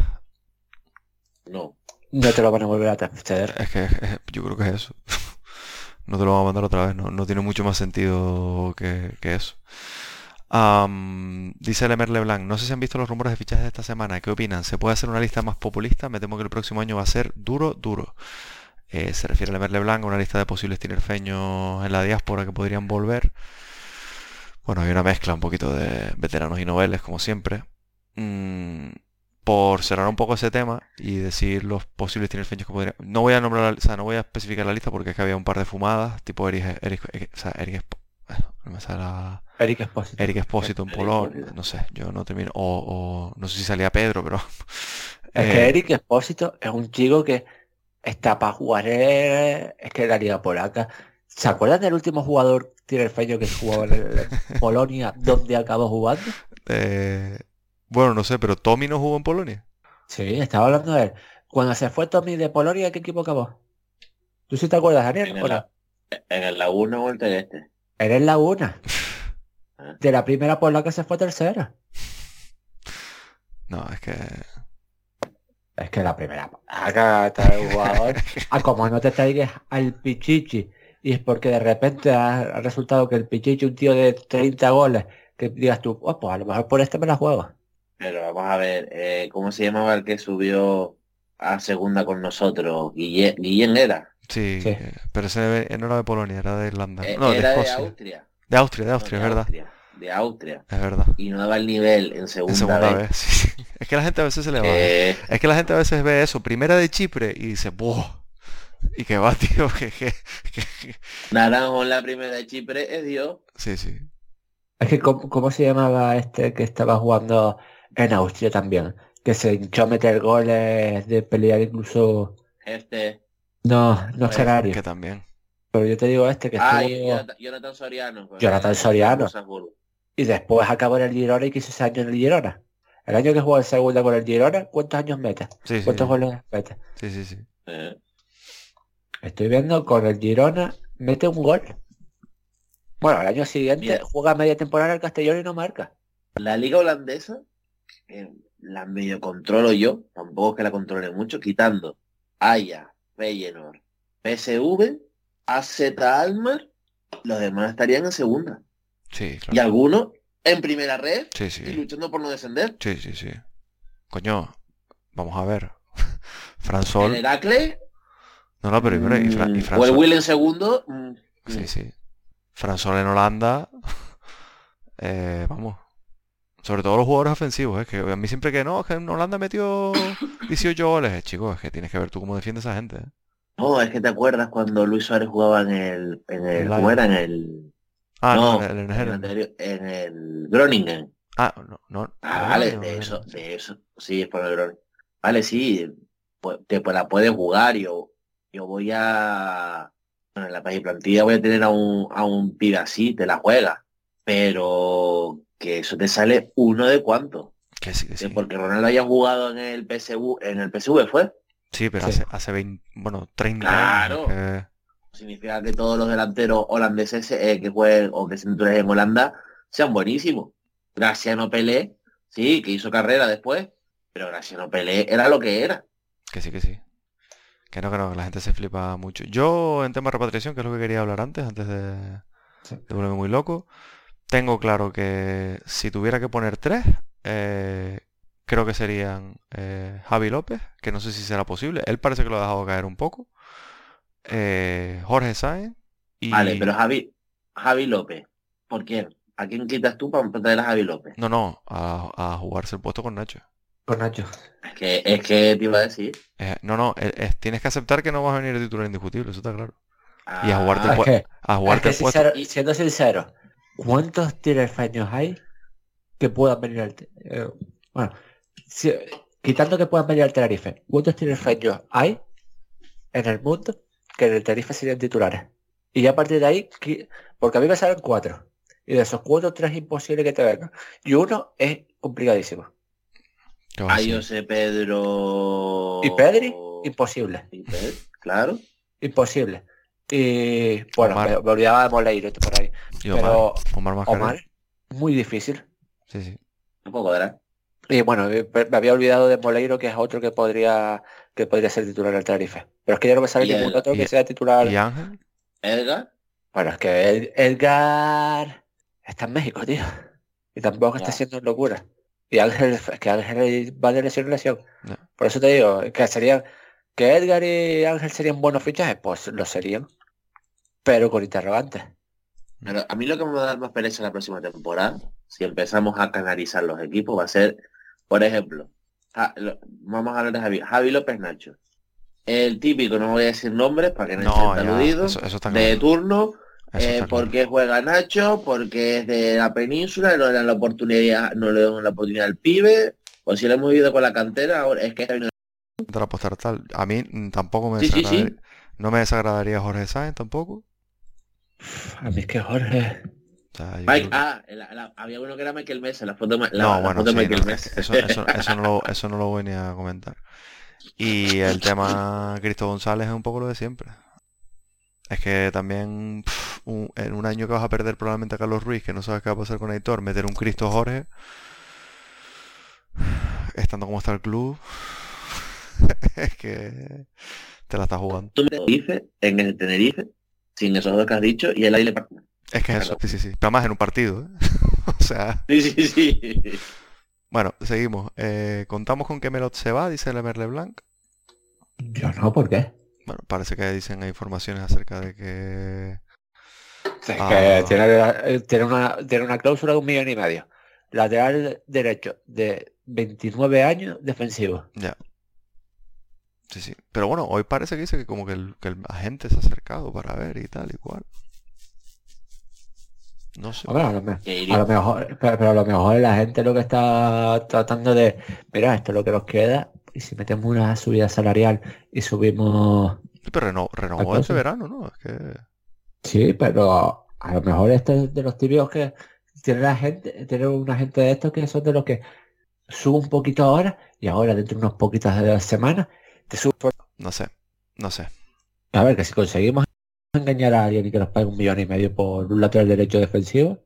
No. No te lo van a volver a transmitir. Es que es- es- yo creo que es eso. [laughs] No te lo van a mandar otra vez, no, no tiene mucho más sentido que, que eso. Am, dice Lemer Leblanc, no sé si han visto los rumores de fichajes de esta semana, ¿qué opinan? ¿Se puede hacer una lista más populista? Me temo que el próximo año va a ser duro, duro. Eh, se refiere Lemer Leblanc a una lista de posibles tinerfeños en la diáspora que podrían volver. Bueno, hay una mezcla un poquito de veteranos y noveles, como siempre. Mm, por cerrar un poco ese tema y decir los posibles tinerfeños que podrían... No voy a nombrar, la- o sea, no voy a especificar la lista porque es que había un par de fumadas, tipo Eric, Eric, Eric- o sea, Eric bueno, no me sale la- Eric Espósito. Eric Espósito en Polonia, no sé, yo no termino, o, o no sé si salía Pedro, pero... Es [laughs] eh, que Eric Espósito es un chico que está para jugar eh, es que la liga polaca. ¿Se acuerdan del último jugador tinerfeño que jugaba en, en Polonia donde acabó jugando? [laughs] eh, bueno, no sé, pero Tommy no jugó en Polonia. Sí, estaba hablando de él. Cuando se fue Tommy de Polonia, ¿qué equipo acabó? ¿Tú sí te acuerdas, Daniel? En ¿O el, en el Laguna o el Celeste. Era en la una. [laughs] Ah. De la primera polaca se fue tercera. No, es que... Es que la primera polaca trae un jugador. [laughs] Ah, como no te traigas al Pichichi. Y es porque de repente ha, ha resultado que el Pichichi, un tío de 30 goles, que digas tú, "Oh, pues a lo mejor por este me la juego. Pero vamos a ver, eh, ¿cómo se llamaba el que subió a segunda con nosotros? Guille- Guillén era. Sí, Sí. eh, pero ese no era de Polonia, era de Irlanda. Eh, No, de era de Escocia. Austria. De Austria, de No, Austria, de es verdad. Austria, De Austria. Es verdad. Y no daba el nivel en segunda, En segunda vez. [laughs] vez, sí. Es que la gente a veces se le va. Eh, Es que la gente a veces ve eso, primera de Chipre, y dice, ¡buah! Y que va, [laughs] tío, que, que- que- Naranjo en la primera de Chipre es Dios. Sí, sí. Es que, ¿cómo, cómo se llamaba este que estaba jugando en Austria también? Que se hinchó a meter goles, de pelear incluso... Este. No, no Pues, Serario. Que también. Pero yo te digo este que Ah, estuvo... Jonathan, Jonathan Soriano. con Jonathan el Soriano. Y después acabó en el Girona y quiso ese año en el Girona. El año que jugó en segunda con el Girona, ¿cuántos años mete? Sí, sí. ¿Cuántos goles mete? Sí, sí, sí. Eh, Estoy viendo con el Girona, mete un gol. Bueno, el año siguiente Mira. juega media temporada en el Castellón y no marca. La liga holandesa, eh, la medio controlo yo, tampoco es que la controle mucho, quitando Ajax, Feyenoord, PSV, AZ Almar, los demás estarían en segunda. Sí, Y claro. algunos en primera red Sí, y sí. luchando por no descender. Sí, sí, sí. Coño, vamos a ver. [laughs] Fran El. Heracle No, no, pero y, y, y mm, Fran o el Will en segundo. mm, Sí, mm, sí. Fran Sol en Holanda. [laughs] eh, vamos. Sobre todo los jugadores ofensivos, es que a mí siempre que no, es que en Holanda metió [coughs] 18 goles, eh, chicos, es que tienes que ver tú cómo defiende esa gente. eh. No, es que te acuerdas cuando Luis Suárez jugaba en el, en el, ¿cómo era? En el, Ah, no, no, en el- en el en el Heren. anterior- en el Groningen. Ah, no, no. Ah, vale, no, de eso, de eso, sí, es por el Groningen. Vale, sí, pues, te pues, la puedes jugar, yo, yo voy a, bueno, en la página plantilla voy a tener a un, a un pibe así, te la juega, pero que eso te sale uno de cuánto, Que sí, que sí. porque Ronaldo haya jugado en el PSV, en el PSV fue, Sí, pero Sí. hace, hace 20, bueno, 30 Claro. años. que- significa que todos los delanteros holandeses eh, que jueguen o que se entren en Holanda sean buenísimos. Graciano Pelé Sí, que hizo carrera después, pero Graciano Pelé era lo que era. Que sí, que sí. Que no, que no, que la gente se flipa mucho. Yo, en tema de repatriación, que es lo que quería hablar antes, antes de, Sí. de volverme muy loco, tengo claro que si tuviera que poner tres, eh, creo que serían eh, Javi López, que no sé si será posible. Él parece que lo ha dejado caer un poco. eh, Jorge Sáenz y... Vale, pero Javi, Javi López, ¿por quién? ¿A quién quitas tú para traer a Javi López? No, no, a, a jugarse el puesto con Nacho. Con Nacho. Es que, es que te iba a decir. Eh, no, no, eh, eh, tienes que aceptar que no vas a venir de titular indiscutible, eso está claro. Y a jugarte Ah, el Es que, A es jugarte que el puesto. sincero- siendo sincero, ¿cuántos tinerfeños hay que puedan venir al... eh, bueno, si- quitando que puedan venir al Tenerife, ¿cuántos tinerfeños hay en el mundo que en el Tenerife serían titulares? Y ya a partir de ahí, porque a mí me salen cuatro. Y de esos cuatro, tres es imposible que te vengan. Y uno es complicadísimo. ¿Qué vas a Ahí decir? José Pedro. ¿Y Pedri? Imposible. Y claro. Imposible. Y bueno, Omar. me, me olvidaba de Moleiro por ahí. Y Omar, Pero Omar. Omar, muy difícil. Sí, sí. Un poco ¿verdad? Y bueno, me había olvidado de Moleiro, que es otro que podría que podría ser titular del Tenerife. Pero es que ya no me sale ningún otro que sea titular. ¿Y Ángel? Edgar. Bueno, es que Ed- Edgar está en México, tío. Y tampoco está haciendo locura. Y Ángel, es que Ángel va de lesión en lesión. Ya. Por eso te digo, que serían, que Edgar y Ángel serían buenos fichajes, pues lo serían. Pero con interrogantes. Pero a mí lo que me va a dar más pereza la próxima temporada, si empezamos a canalizar los equipos, va a ser, por ejemplo, Ja- lo- vamos a hablar de Javi, Javi López Nacho. El típico, no voy a decir nombres para que no, No, eso, eso está de claro. turno, eh, porque juega Nacho, porque es de la península, no le dan la oportunidad, no le dan la oportunidad al pibe, o si lo hemos vivido con la cantera, ahora es que Intentar apostar tal. A mí tampoco me Sí, sí, desagradaría. sí. No me desagradaría Jorge Sáenz tampoco. A mí es que Jorge. O sea, yo Mike, que- ah, la- la- había uno que era Michael Mesa, la foto, la, no, la bueno, foto de sí, Michael no, Mesa. eso, eso, eso no lo, eso no lo voy ni a comentar. Y el tema Cristo González es un poco lo de siempre. Es que también pf, un- en un año que vas a perder probablemente a Carlos Ruiz, que no sabes qué va a pasar con Aitor, meter un Cristo Jorge, estando como está el club, [laughs] es que te la estás jugando. Tú me Tenerife, en el Tenerife, sin esos dos que has dicho, y el aire Es que es eso, sí, sí, sí. Pero más en un partido, ¿eh? [laughs] O sea, Sí, sí, sí. bueno, seguimos. Eh, contamos con que Melot se va, dice Lemer Leblanc. Yo no, ¿por qué? Bueno, parece que dicen hay informaciones acerca de que... Es Ah. que tiene, eh, tiene una, tiene una cláusula de un millón y medio. Lateral derecho de 29 años defensivo. Ya. Sí, sí. Pero bueno, hoy parece que dice que como que el, que el agente se ha acercado para ver y tal y cual. No sé. Hombre, a lo, me- Que a iría- lo mejor, pero, pero a lo mejor la gente lo que está tratando de, mira, esto es lo que nos queda, y si metemos una subida salarial y subimos, Sí, Pero reno- renovó este verano, ¿no? Es que... sí, pero a lo mejor esto es de los tibios que tiene la gente, tiene una gente de estos que son de los que sube un poquito ahora y ahora dentro de unos poquitas de semanas te No sé. No sé. A ver, que si conseguimos engañar a alguien y que nos pague un millón y medio por un lateral derecho defensivo,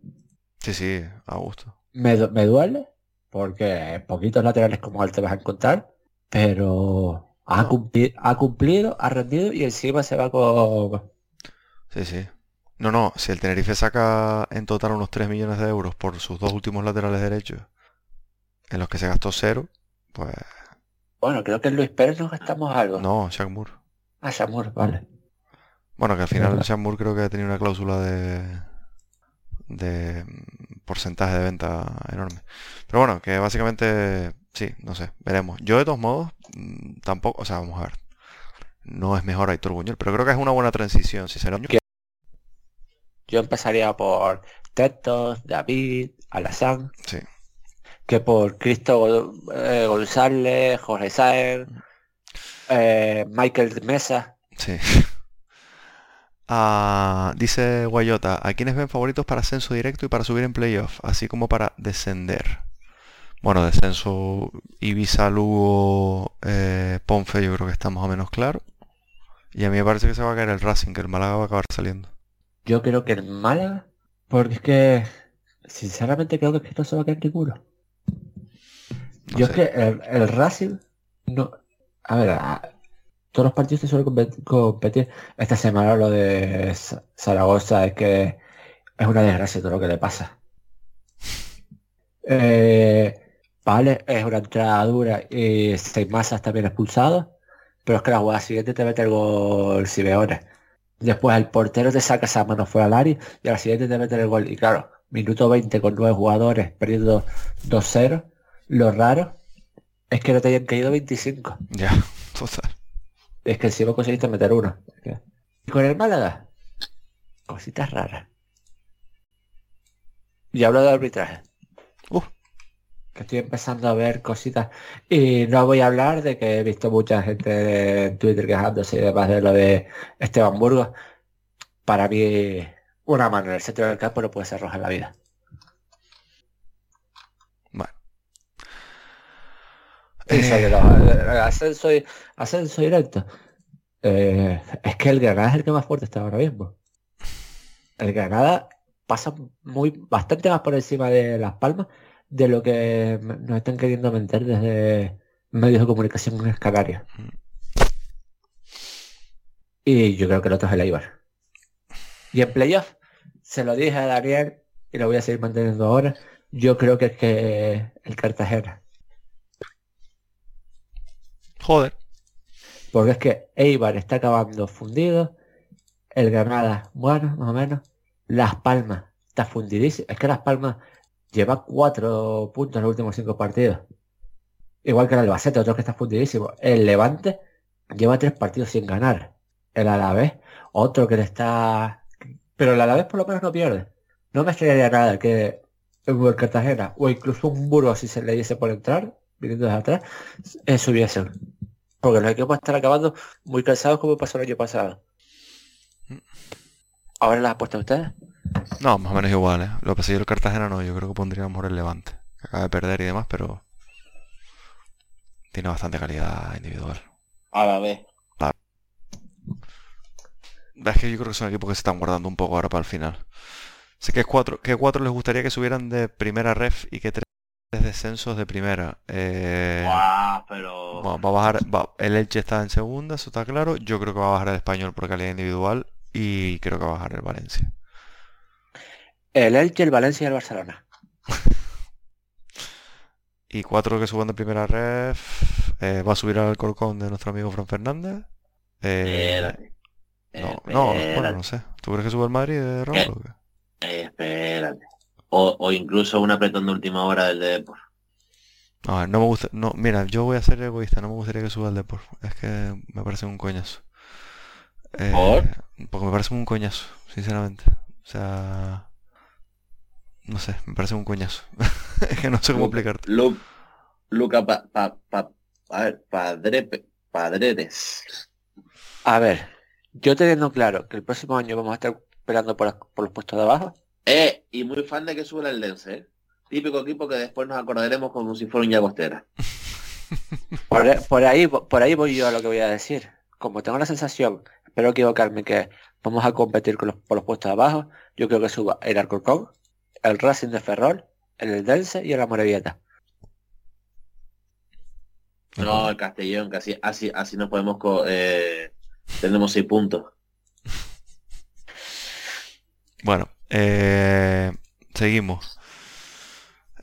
Sí, sí, a gusto. me, me duele, porque poquitos laterales como él te vas a encontrar, pero ha, No. cumpli- ha cumplido, ha rendido y encima se va con... Sí, sí. No, no, si el Tenerife saca en total unos 3 millones de euros por sus dos últimos laterales derechos, en los que se gastó cero, pues Bueno, creo que en Luis Pérez nos gastamos algo. no, Shaq Moore. Ah, Samur, vale. Bueno, que al final. Shaq Moore creo que tenía una cláusula de de porcentaje de venta enorme. Pero bueno, que básicamente sí, no sé, veremos. Yo de todos modos mm, tampoco, o sea, vamos a ver. No es mejor Aitor Buñuel, pero creo que es una buena transición, si será. Yo empezaría por Tetos, David, Alazán, Sí. Que por Cristo eh, González, Jorge Sáenz, eh, Michael Mesa. Sí. [laughs] Ah, dice Guayota, ¿a quiénes ven favoritos para ascenso directo y para subir en playoff, así como para descender? Bueno, descenso Ibiza, Lugo, eh, Ponfe, yo creo que está más o menos claro. Y a mí me parece que se va a caer el Racing, que el Málaga va a acabar saliendo. Yo creo que el Málaga, porque es que sinceramente creo que, es que no se va a caer ninguno. No Yo sé. es que el, el Racing, no, a ver, a- todos los partidos se suelen compet- competir. Esta semana lo de Zaragoza es que es una desgracia todo lo que le pasa. [laughs] Eh, vale, es una entrada dura y seis masas también expulsado, pero es que la jugada siguiente te mete el gol Simeone. Después el portero te saca esa mano fuera al área y a la siguiente te mete el gol. Y claro, minuto 20 con nueve jugadores perdiendo 2-0. Lo raro es que no te hayan caído 25. Ya, [laughs] total. Es que encima conseguiste meter uno. Y con el Málaga, cositas raras. Y hablo de arbitraje. Uf. Que estoy empezando a ver cositas. Y no voy a hablar de que he visto mucha gente en Twitter quejándose y demás de lo de Esteban Burgos. Para mí, una mano en el centro del campo no puede ser roja en la vida. Bueno. Y sobre Eh, los- el ascenso, ascenso directo. Eh, es que el Granada es el que más fuerte está ahora mismo. El Granada pasa muy bastante más por encima de Las Palmas de lo que nos están queriendo meter desde medios de comunicación en. Y yo creo que el otro es el Eibar. Y en playoff, se lo dije a Daniel y lo voy a seguir manteniendo ahora. Yo creo que es que el Cartagena. Joder. Porque es que Eibar está acabando fundido. El Granada, bueno, más o menos. Las Palmas está fundidísimo. Es que Las Palmas lleva cuatro puntos en los últimos cinco partidos. Igual que el Albacete, otro que está fundidísimo. El Levante lleva tres partidos sin ganar. El Alavés, otro que le está... Pero el Alavés por lo menos no pierde. No me extrañaría nada que el Cartagena o incluso un Burgos si se le diese por entrar, viniendo desde atrás, eh, subiesen. Porque los equipos están acabando muy cansados como pasó el año pasado. ¿Ahora las apuestas ustedes? No, más o menos igual, ¿eh? Lo que pasa es que yo el Cartagena no, yo creo que pondría mejor el Levante. Que acaba de perder y demás, pero tiene bastante calidad individual. A la vez. Es que yo creo que son equipos que se están guardando un poco ahora para el final. Sé que cuatro, que cuatro les gustaría que subieran de primera ref y que tres descensos de primera. Eh, pero... va, va a bajar, va- el Elche está en segunda, eso está claro. Yo creo que va a bajar el español por calidad individual y creo que va a bajar el Valencia. El Elche, el Valencia y el Barcelona. [laughs] Y cuatro que suban de primera ref. eh, va a subir al Corcón de nuestro amigo Fran Fernández. Eh, Espérate. no, no, bueno, no sé. ¿Tú crees que sube el Madrid de Raúl o qué? Espérate. O, o incluso un apretón de última hora del de Depor. A ver, no me gusta, no, mira, yo voy a ser egoísta, no me gustaría que suba el Depor. Es que me parece un coñazo. Eh, ¿Por? Porque me parece un coñazo, sinceramente. O sea, no sé, me parece un coñazo. [laughs] es que no sé cómo explicarte. Lu- Luca pa, pa, pa- a ver, padre, padreres. A ver, yo teniendo claro que el próximo año vamos a estar peleando por, por los puestos de abajo. Eh, y muy fan de que suba el Lense, ¿eh? Típico equipo que después nos acordaremos como si fuera un Llagostera. [laughs] Por, por ahí, por ahí voy yo a lo que voy a decir. Como tengo la sensación, espero equivocarme, que vamos a competir con los, por los puestos de abajo, yo creo que suba el Alcorcón, el Racing de Ferrol, el Eldense y el Amorebieta. No, el Castellón, que así, así, así no podemos co- eh, tenemos seis puntos. Bueno, eh, seguimos.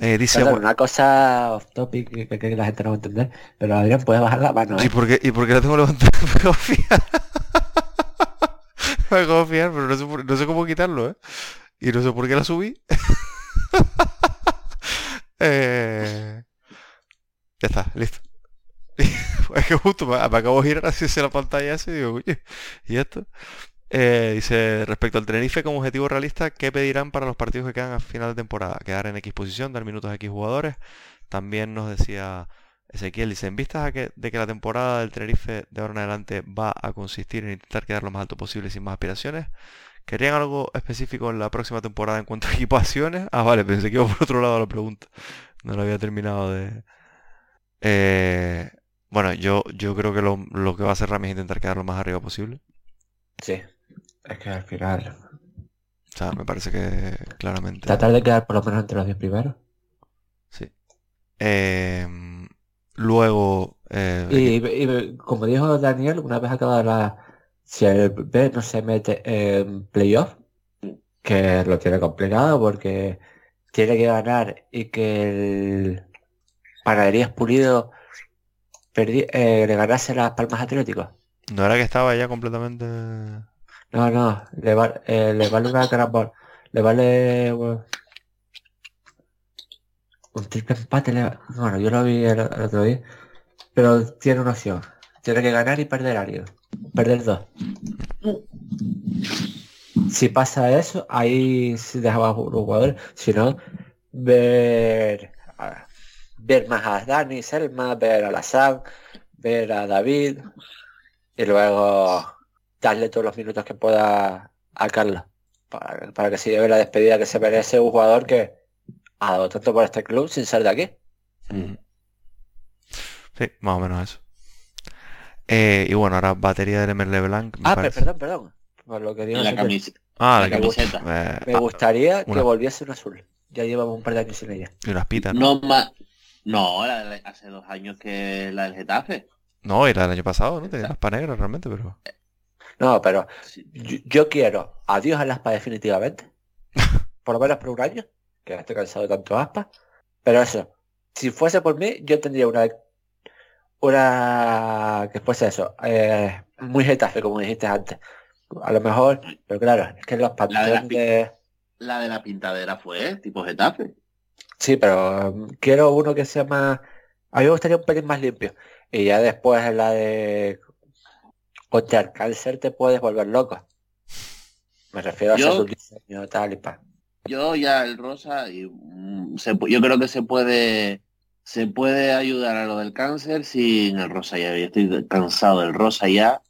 Eh, dice, Perdón, una cosa off topic que, que- que la gente no va a entender, pero Adrián puede bajar la mano, ¿y ¿eh? por qué, y por qué la tengo levantada? [laughs] Me acabo de fiar. Me acabo de fiar, pero no sé, por- no sé cómo quitarlo, ¿eh? Y no sé por qué la subí. [laughs] Eh, ya está, listo. [laughs] es que justo me, me acabo de girar así hacia la pantalla esa y digo, oye, ¿y esto? Eh, dice, respecto al Tenerife como objetivo realista, ¿qué pedirán para los partidos que quedan a final de temporada? Quedar en X posición, dar minutos a X jugadores. También nos decía Ezequiel, dice, en vistas a que, de que la temporada del Tenerife de ahora en adelante va a consistir en intentar quedar lo más alto posible sin más aspiraciones, ¿querían algo específico en la próxima temporada en cuanto a [laughs] equipaciones? Ah, vale, pensé que iba por otro lado la pregunta. No lo había terminado de... Eh, bueno, yo, yo creo que lo, lo que va a hacer Rami es intentar quedar lo más arriba posible. Sí. Es que al final, O sea, me parece que claramente... tratar de quedar por lo menos entre los 10 primeros. Sí. Em, Luego, eh, Y, y como dijo Daniel, una vez acabada la... Si el B no se mete en playoff, que lo tiene complicado porque tiene que ganar y que el Panaderías Pulido perdi- eh, le ganase las Palmas Atléticos. no era que estaba ya completamente... No, no, le, va- eh, le vale una carambol. Le vale un triple empate. le- bueno, yo lo vi el, el otro día. Pero tiene una opción. Tiene que ganar y perder algo. Perder dos. Si pasa eso, ahí se dejaba un jugador. Si no, ver ver más a Dani, Selma, ver a Lazán, ver a David y luego darle todos los minutos que pueda a Carlos para, para que se lleve la despedida que se merece un jugador que ha dado tanto por este club sin ser de aquí. Sí, más o menos eso. Eh, y bueno, ahora batería del Emerle Blanc. me Ah, pero parece. perdón, perdón. Por lo que digo En la. Ah, la la camiseta. me ah, gustaría que una- volviese un azul. Ya llevamos un par de años sin ella. y unas pitas, ¿no? No más. No, la de- hace dos años que la del Getafe. No, era el año pasado, ¿no? Tenía las negras realmente, pero... No, pero yo, yo quiero adiós al aspa definitivamente. [laughs] Por lo menos por un año. Que estoy cansado de tanto aspa. Pero eso, si fuese por mí, yo tendría una una que fuese eso, eh, muy getafe, como dijiste antes. A lo mejor, pero claro, es que los La de las pi- de... La de la pintadera fue tipo Getafe. Sí, pero um, quiero uno que sea más... A mí me gustaría un pelín más limpio. Y ya después la de... Contra el cáncer te puedes volver loco. Me refiero a Yo- hacer un diseño tal y pa. Yo ya el rosa, y, mm, se yo creo que se puede se puede ayudar a lo del cáncer sin el rosa ya. Yo estoy cansado del rosa ya.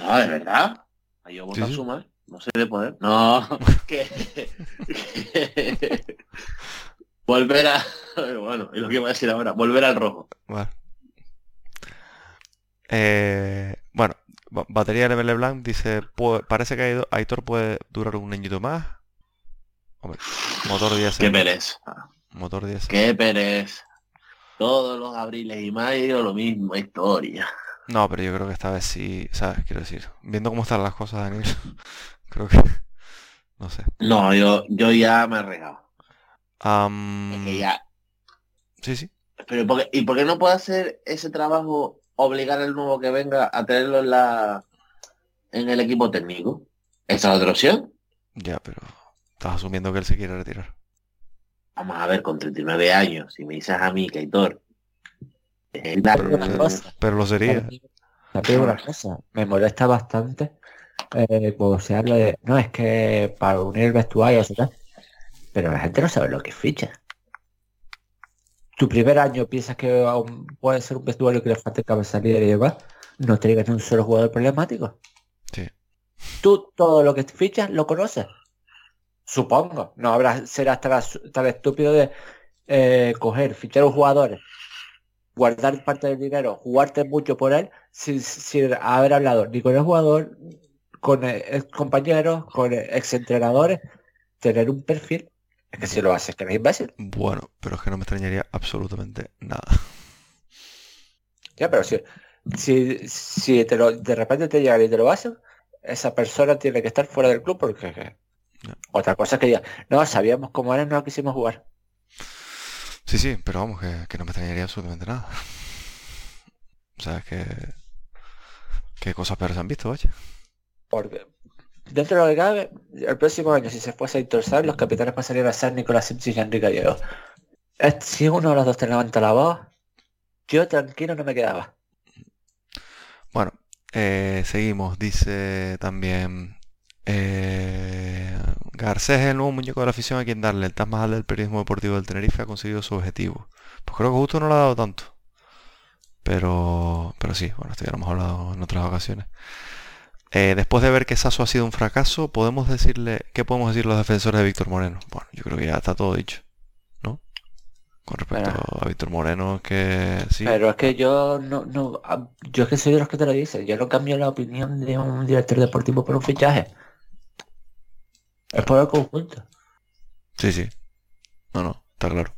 No, de verdad. Yo voto Sí, a sumar. No sé de poder. No, [laughs] que, que- [laughs] volver a [laughs] bueno, es lo que voy a decir ahora, volver al rojo. Vale. Eh, bueno, ba- batería Emerle Blanc dice, "Pu- parece que Aitor puede durar un añito más. Hombre, motor 10 Qué pereza. Motor 10 Qué pereza. Todos los abriles y mayo lo mismo historia. No, pero yo creo que esta vez sí, ¿sabes? Quiero decir, viendo cómo están las cosas, Daniel, [laughs] creo que, no sé. No, yo, yo ya me he regado. Es que ya. sí, sí. Pero ¿por qué- ¿y por qué no puede hacer ese trabajo, obligar al nuevo que venga a tenerlo en la en el equipo técnico? ¿Esa es otra opción? Ya, pero estás asumiendo que él se quiere retirar. Vamos a ver, con 39 años, si me dices a mí, Kaitor, es la- Pero, una cosa. pero lo sería. La primera cosa, me molesta bastante eh, cuando se habla de, no, es que para unir el vestuario, etc. Pero la gente no sabe lo que ficha. Tu primer año piensas que aún puede ser un vestuario que le falte cabeza líder y demás, no traigas ni un solo jugador problemático. Sí. Tú todo lo que fichas lo conoces. Supongo. No habrá serás tan, tan estúpido de eh, coger, fichar un jugador, guardar parte del dinero, jugarte mucho por él, sin, sin haber hablado ni con el jugador, con ex compañeros, con ex entrenadores, tener un perfil. Es que si lo haces, que eres imbécil. Bueno, pero es que no me extrañaría absolutamente nada. Ya, pero si, si, si te lo, de repente te llegan y te lo hacen, esa persona tiene que estar fuera del club porque otra cosa es que ya, no, sabíamos cómo era, no quisimos jugar. Sí, sí, pero vamos, que, que no me extrañaría absolutamente nada. O sea, es que... ¿Qué cosas peores han visto, vaya? Porque dentro de lo que cabe, el próximo año, si se fuese a Intorsar, los capitanes pasarían a ser Nicolás Simpson y Enrique Gallego. Si uno de los dos te levanta la voz, yo tranquilo no me quedaba. Bueno, eh, seguimos. Dice también... Eh, Garcés es el nuevo muñeco de la afición a quien darle. El Taj Mahal del periodismo deportivo del Tenerife ha conseguido su objetivo. Pues creo que justo no lo ha dado tanto. Pero, pero sí, bueno, esto ya lo hemos hablado en otras ocasiones. Eh, después de ver que Sasso ha sido un fracaso, podemos decirle, ¿qué podemos decir los defensores de Víctor Moreno? Bueno, yo creo que ya está todo dicho, ¿no? Con respecto a Víctor Moreno, que sí, Pero es que yo no, no, yo es que soy de los que te lo dicen. Yo no cambio la opinión de un director deportivo por un fichaje. Es por el conjunto. sí, sí. No, no, está claro.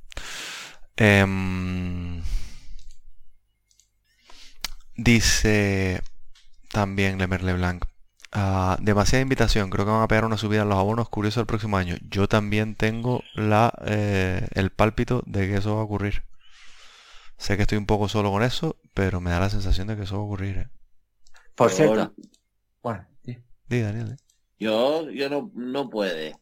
Em, dice también Lemerle Blanc. Ah, demasiada invitación, creo que van a pegar una subida en los abonos curioso el próximo año. Yo también tengo la, eh, el pálpito de que eso va a ocurrir. Sé que estoy un poco solo con eso, pero me da la sensación de que eso va a ocurrir. ¿eh? Por Por- cierto, bueno, sí. Daniel. ¿eh? Yo, yo no, no puede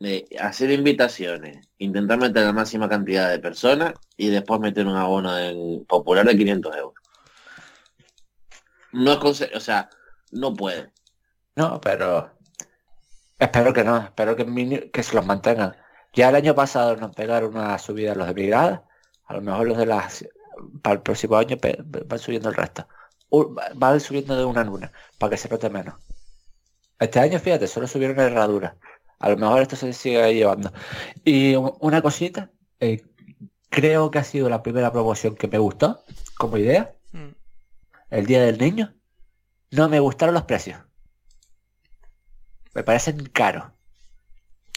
eh, hacer invitaciones, intentar meter la máxima cantidad de personas y después meter un abono en popular de 500 euros. No es o sea, no puede. No, pero espero que no, espero que, que se los mantengan. Ya el año pasado nos pegaron una subida los de brigada, a lo mejor los de las para el próximo año van subiendo el resto. Van subiendo de una en una, para que se note menos. Este año, fíjate, solo subieron herradura. A lo mejor esto se sigue llevando. Y una cosita, eh, creo que ha sido la primera promoción que me gustó como idea, el Día del Niño. No me gustaron los precios. Me parecen caros.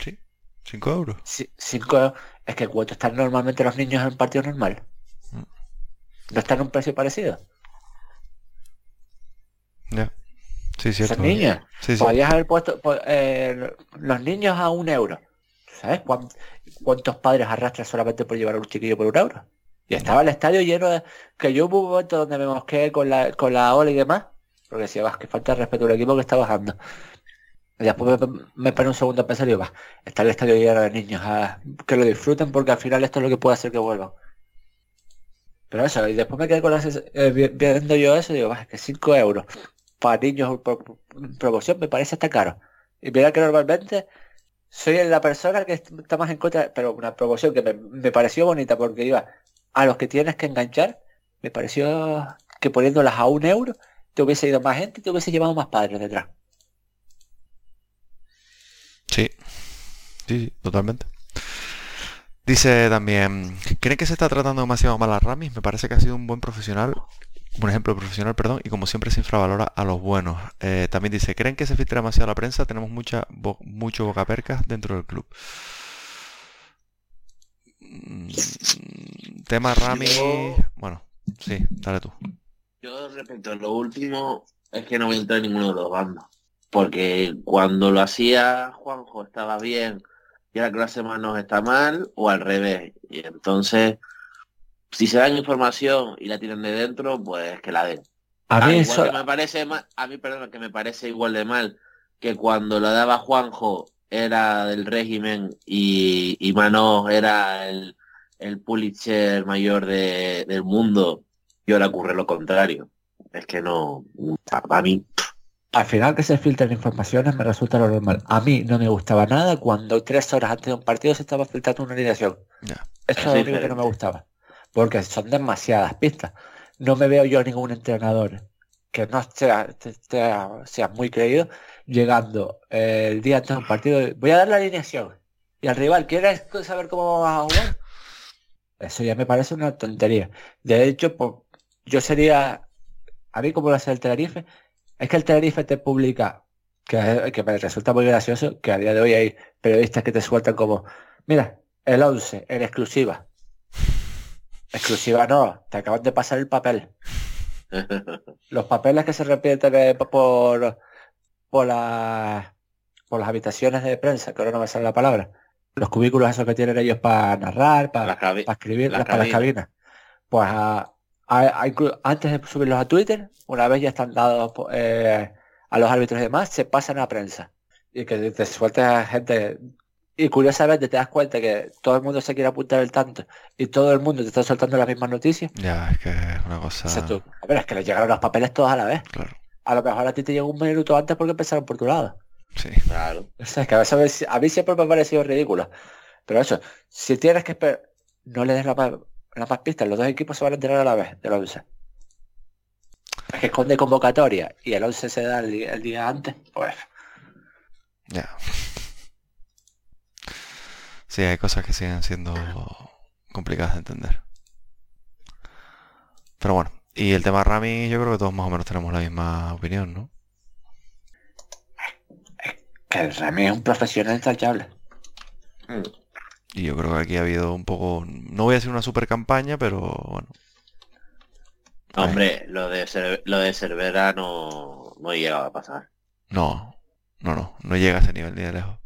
Sí, 5 euros. Si- cinco euros. Es que cuánto están normalmente los niños en un partido normal. Mm. No están a un precio parecido. Ya. Sí, cierto. Sí, sí. Podrías haber puesto eh, los niños a un euro. ¿Sabes cuán- cuántos padres arrastran solamente por llevar a un chiquillo por un euro? Y estaba el estadio lleno de... Que yo hubo un momento donde me mosqué con la, con la ola y demás. Porque decía, vas, que falta de respeto al equipo que está bajando. Y después me, me un segundo a pensar y digo, va, está el estadio lleno de niños. ah, que lo disfruten porque al final esto es lo que puede hacer que vuelvan. Pero eso, y después me quedé con la eh, vi- viendo yo eso digo, va, que 5 euros para niños por, promoción me parece hasta caro. Y mira que normalmente soy la persona que está más en contra, pero una promoción que me pareció bonita porque iba a los que tienes que enganchar, me pareció que poniéndolas a un euro te hubiese ido más gente y te hubiese llevado más padres detrás. Sí. Sí, sí, totalmente. Dice también, ¿creen que se está tratando demasiado mal a Ramis? Me parece que ha sido un buen profesional, un ejemplo profesional, perdón, y como siempre se infravalora a los buenos. Eh, también dice, ¿creen que se filtra demasiado la prensa? Tenemos mucha, bo- mucho bocapercas dentro del club. Mm, tema Ramis, Yo- bueno, sí, dale tú. Yo respecto a lo último, es que no voy a entrar en ninguno de los bandos. Porque cuando lo hacía Juanjo estaba bien y ahora que lo hace Manos está mal, o al revés. Y entonces, si se dan información y la tienen de dentro, pues que la den. A Ah, mí igual eso, que me parece mal, a mí perdón, que me parece igual de mal que cuando lo daba Juanjo era del régimen y, y Manos era el, el Pulitzer mayor de- del mundo y ahora ocurre lo contrario. Es que no, a, a mí, al final que se filtren informaciones me resulta lo normal. A mí no me gustaba nada cuando tres horas antes de un partido se estaba filtrando una alineación. Ya. Eso es lo único que no me gustaba. Porque son demasiadas pistas. No me veo yo ningún entrenador que no sea, sea, sea muy creído llegando eh, el día antes de un partido. Voy a dar la alineación. Y al rival, ¿quieres saber cómo vas a jugar? Eso ya me parece una tontería. De hecho, yo sería, a mí como lo hace el Tenerife, es que el Tenerife te publica, que, que me resulta muy gracioso, que a día de hoy hay periodistas que te sueltan como, mira, el 11, en exclusiva. Exclusiva no, te acaban de pasar el papel. [laughs] Los papeles que se repiten eh, por, por, la- por las habitaciones de prensa, que ahora no me sale la palabra. Los cubículos esos que tienen ellos para narrar, para, las escribir, las las- para las cabinas. Pues a- a- a inclu- antes de subirlos a Twitter, una vez ya están dados po- eh, a los árbitros y demás, se pasan a prensa. Y que te suelta gente. Y curiosamente te das cuenta que todo el mundo se quiere apuntar el tanto y todo el mundo te está soltando las mismas noticias. Ya, es que es una cosa... Tú, a ver, es que les llegaron los papeles todos a la vez. Claro, A lo mejor a ti te llegó un minuto antes porque empezaron por tu lado. sí. Claro. O sea, es que a veces a mí siempre me ha parecido ridículo. Pero eso, si tienes que esperar, no le des la más, la más pistas, los dos equipos se van a enterar a la vez del 11. Es que esconde convocatoria y el 11 se da el, día- el día antes, pues Ya. Sí, hay cosas que siguen siendo complicadas de entender. Pero bueno, y el tema Rami, yo creo que todos más o menos tenemos la misma opinión, ¿no? que el Rami es un profesional intachable. Mm. Y yo creo que aquí ha habido un poco, no voy a decir una super campaña, pero bueno. Hombre, lo de Cer- lo de Cervera no, no llegaba a pasar. No, no, no, no llega a ese nivel ni de lejos.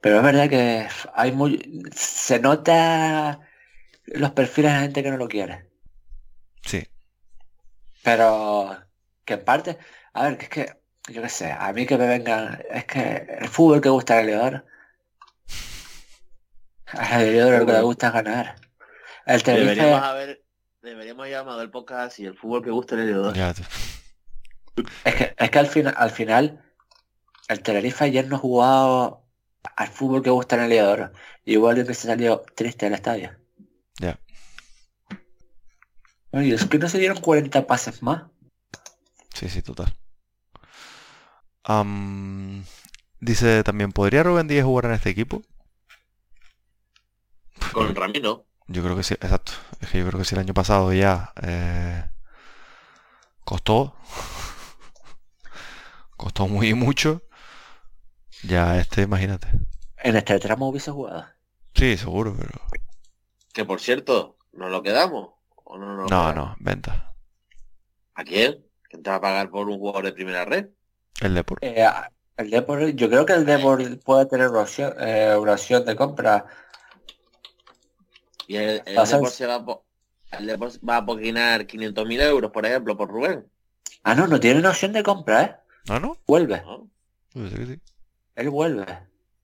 Pero es verdad que hay muy... Se nota los perfiles de gente que no lo quiere. Sí, Pero que en parte... A ver, que es que... Yo qué sé, a mí que me vengan... Es que el fútbol que gusta a Leodoro. A Leodoro lo que le gusta es ganar. El Deberíamos Tenerife... haber, deberíamos haber llamado el podcast y el fútbol que gusta el L2. ya, tú- Es que, es que al, final al final el Tenerife ayer no ha jugado al fútbol que gusta en el Leodoro. Igual que se salió triste del estadio. ya. Oye, es que no se dieron 40 pases más. Sí, sí, total. Dice también, ¿podría Rubén Díaz jugar en este equipo? Con Ramiro. Yo creo que sí, exacto. Es que yo creo que si el año pasado ya eh, costó, [laughs] costó muy mucho, ya este, imagínate. En este tramo hubiese jugado. Sí, seguro, pero... Que por cierto, ¿nos lo quedamos? ¿O no, No, venta. ¿A quién? ¿Quién te va a pagar por un jugador de primera red? El Depor. Eh, el Depor, yo creo que el Depor puede tener una opción, eh, una opción de compra. Y el, el Depor se va a, el Depor va a poquinar 500.000 euros, por ejemplo, por Rubén. Ah, no, no tiene una opción de compra, ¿eh? ¿Ah, no? Vuelve, ¿no? Sí. él vuelve.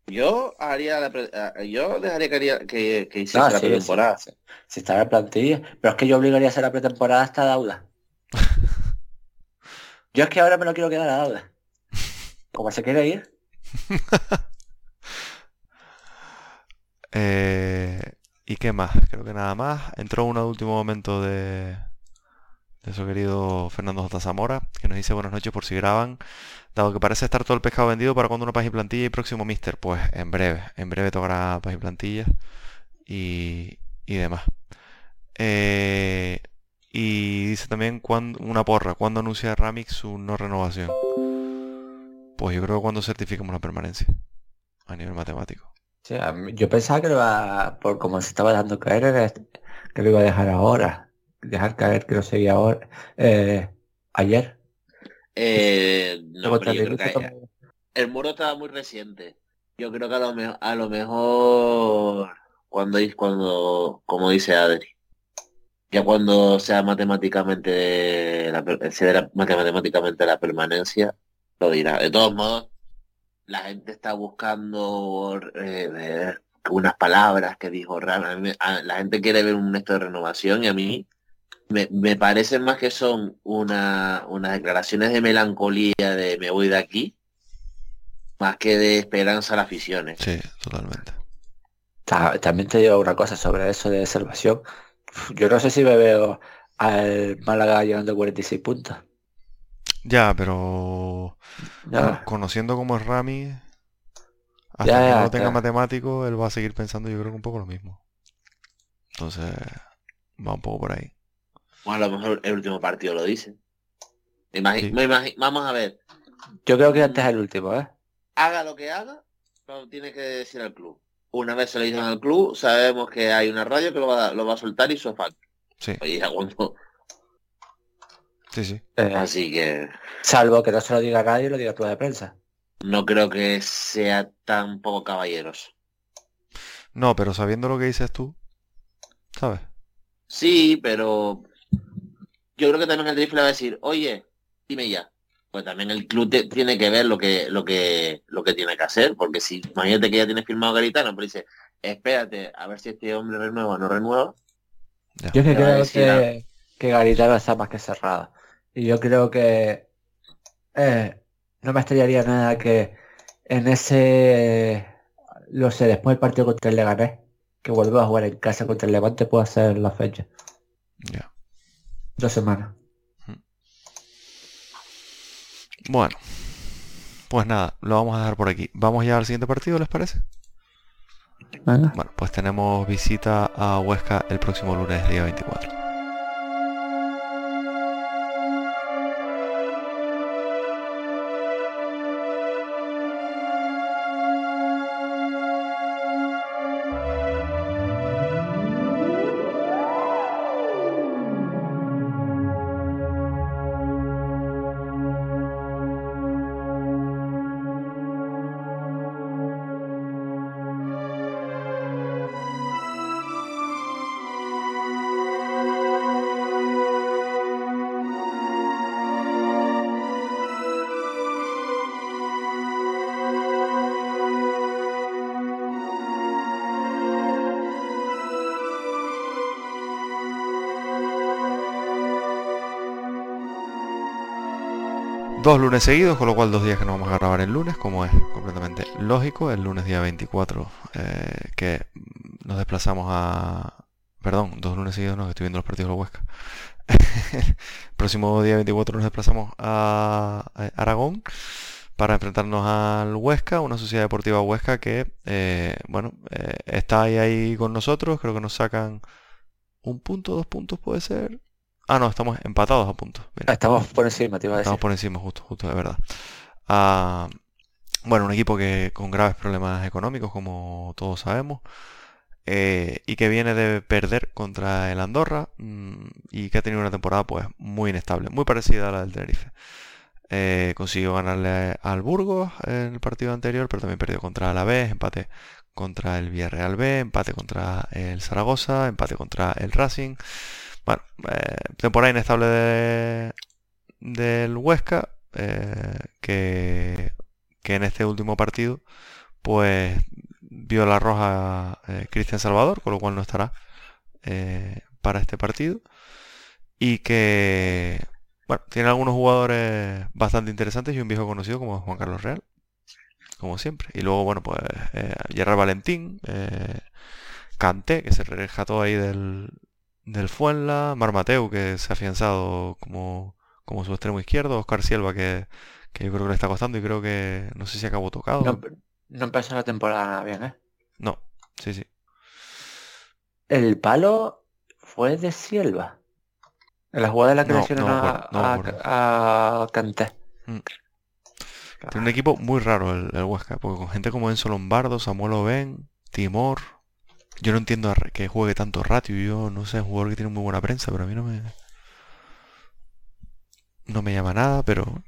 Yo haría la pre- eh, yo dejaría que, haría- que, que hiciese Ah, la sí, pretemporada. sí, sí. Si está plantilla. Pero es que yo obligaría a hacer la pretemporada hasta Dauda. [laughs] yo es que ahora me lo quiero quedar a Dauda. Como se quiere ir. [laughs] Eh, ¿y qué más? Creo que nada más. Entró uno de último momento de, de su querido Fernando J. Zamora, que nos dice buenas noches por si graban. Dado que parece estar todo el pescado vendido para cuando una página y plantilla y próximo Mister, pues en breve, en breve tocará página y plantilla y, y demás. Eh, y dice también cuando, una porra, ¿cuándo anuncia Ramix su no renovación? Pues yo creo que cuando certifiquemos la permanencia a nivel matemático. Yo pensaba que lo iba, por como se estaba dejando caer, que lo iba a dejar ahora. Dejar caer que lo seguía ahora. eh, ayer. Eh, no, pero yo creo que el muro estaba muy reciente. Yo creo que a lo, me- a lo mejor cuando cuando como dice Adri, ya cuando sea matemáticamente la, se la- matemáticamente la permanencia, lo dirá. De todos modos, la gente está buscando eh, unas palabras que dijo Ram. A mí me- a- la gente quiere ver un esto de renovación y a mí me, me parecen más que son una, unas declaraciones de melancolía de me voy de aquí, más que de esperanza a las aficiones. Sí, totalmente. Ta- También te digo una cosa sobre eso de salvación. Yo no sé si me veo al Málaga llegando a 46 puntos. Ya, pero Ya. bueno, conociendo cómo es Rami, hasta Ya, que ya, no tenga matemático, él va a seguir pensando yo creo que un poco lo mismo. Entonces, va un poco por ahí. Bueno, a lo mejor el último partido lo dice. Me imagi- Sí. me vamos a ver, Yo creo que antes es el último, ¿eh? haga lo que haga, lo tiene que decir al club. Una vez se lo dicen al club, sabemos que hay una radio que lo va, lo va a soltar y falta. Sí, Y ya cuando- sí, sí. Eh, Así que salvo que no se lo diga a nadie, lo diga tú de prensa. no creo que sea tan poco caballeroso. No, pero sabiendo lo que dices tú, ¿sabes? Sí, pero yo creo que también el Tenerife le va a decir, oye, dime ya. Pues también el club te- tiene que ver lo que, lo que, lo que tiene que hacer, porque si imagínate que ya tienes firmado a Garitano, pero dice, espérate a ver si este hombre renueva o no renueva. Yo es que creo decir que, que Garitano está más que cerrado. Y yo creo que eh, no me extrañaría nada que en ese, lo sé, después del partido contra el Leganés, que vuelva a jugar en casa contra el Levante, pueda ser la fecha. Ya. Dos semanas. Bueno, pues nada, lo vamos a dejar por aquí. Vamos ya al siguiente partido, ¿les parece? Bueno, pues tenemos visita a Huesca el próximo lunes, día 24. Dos lunes seguidos, con lo cual dos días que no vamos a grabar el lunes, como es completamente lógico. El lunes día 24 eh, que nos desplazamos a... Perdón, dos lunes seguidos no, estoy viendo los partidos de la Huesca. [laughs] próximo día 24 nos desplazamos a Aragón para enfrentarnos al Huesca, una sociedad deportiva Huesca que, eh, bueno, eh, está ahí con nosotros, creo que nos sacan un punto, dos puntos puede ser. Ah, no, estamos empatados a puntos. Estamos por encima, te iba a decir. Estamos por encima, justo, justo, de verdad. Ah, bueno, un equipo que con graves problemas económicos, como todos sabemos, eh, y que viene de perder contra el Andorra mm, y que ha tenido una temporada pues muy inestable, muy parecida a la del Tenerife. Eh, consiguió ganarle al Burgos en el partido anterior, pero también perdió contra la B, empate contra el Villarreal B, empate contra el Zaragoza, empate contra el Racing. Bueno, eh, temporada inestable de, del Huesca, eh, que, que, en este último partido, pues vio la roja Cristian Salvador, con lo cual no estará para este partido. Y que bueno, tiene algunos jugadores bastante interesantes y un viejo conocido como Juan Carlos Real, como siempre. Y luego, bueno, pues eh, Gerard Valentín, eh, Canté, que se rescató ahí del, del Fuenla, Marmateu, que se ha afianzado como, como su extremo izquierdo, Oscar Silva, que, que yo creo que le está costando y creo que no sé si acabó tocado. No, no empezó la temporada bien, ¿eh? No, sí, sí. El palo fue de Silva. En la jugada de la creación a, a, Canté. Mm. Tiene un equipo muy raro el, Huesca, porque con gente como Enzo Lombardo, Samuel Oben, Timor. Yo no entiendo que juegue tanto ratio. Yo no sé, es un jugador que tiene muy buena prensa, pero a mí no me. No me llama nada, pero.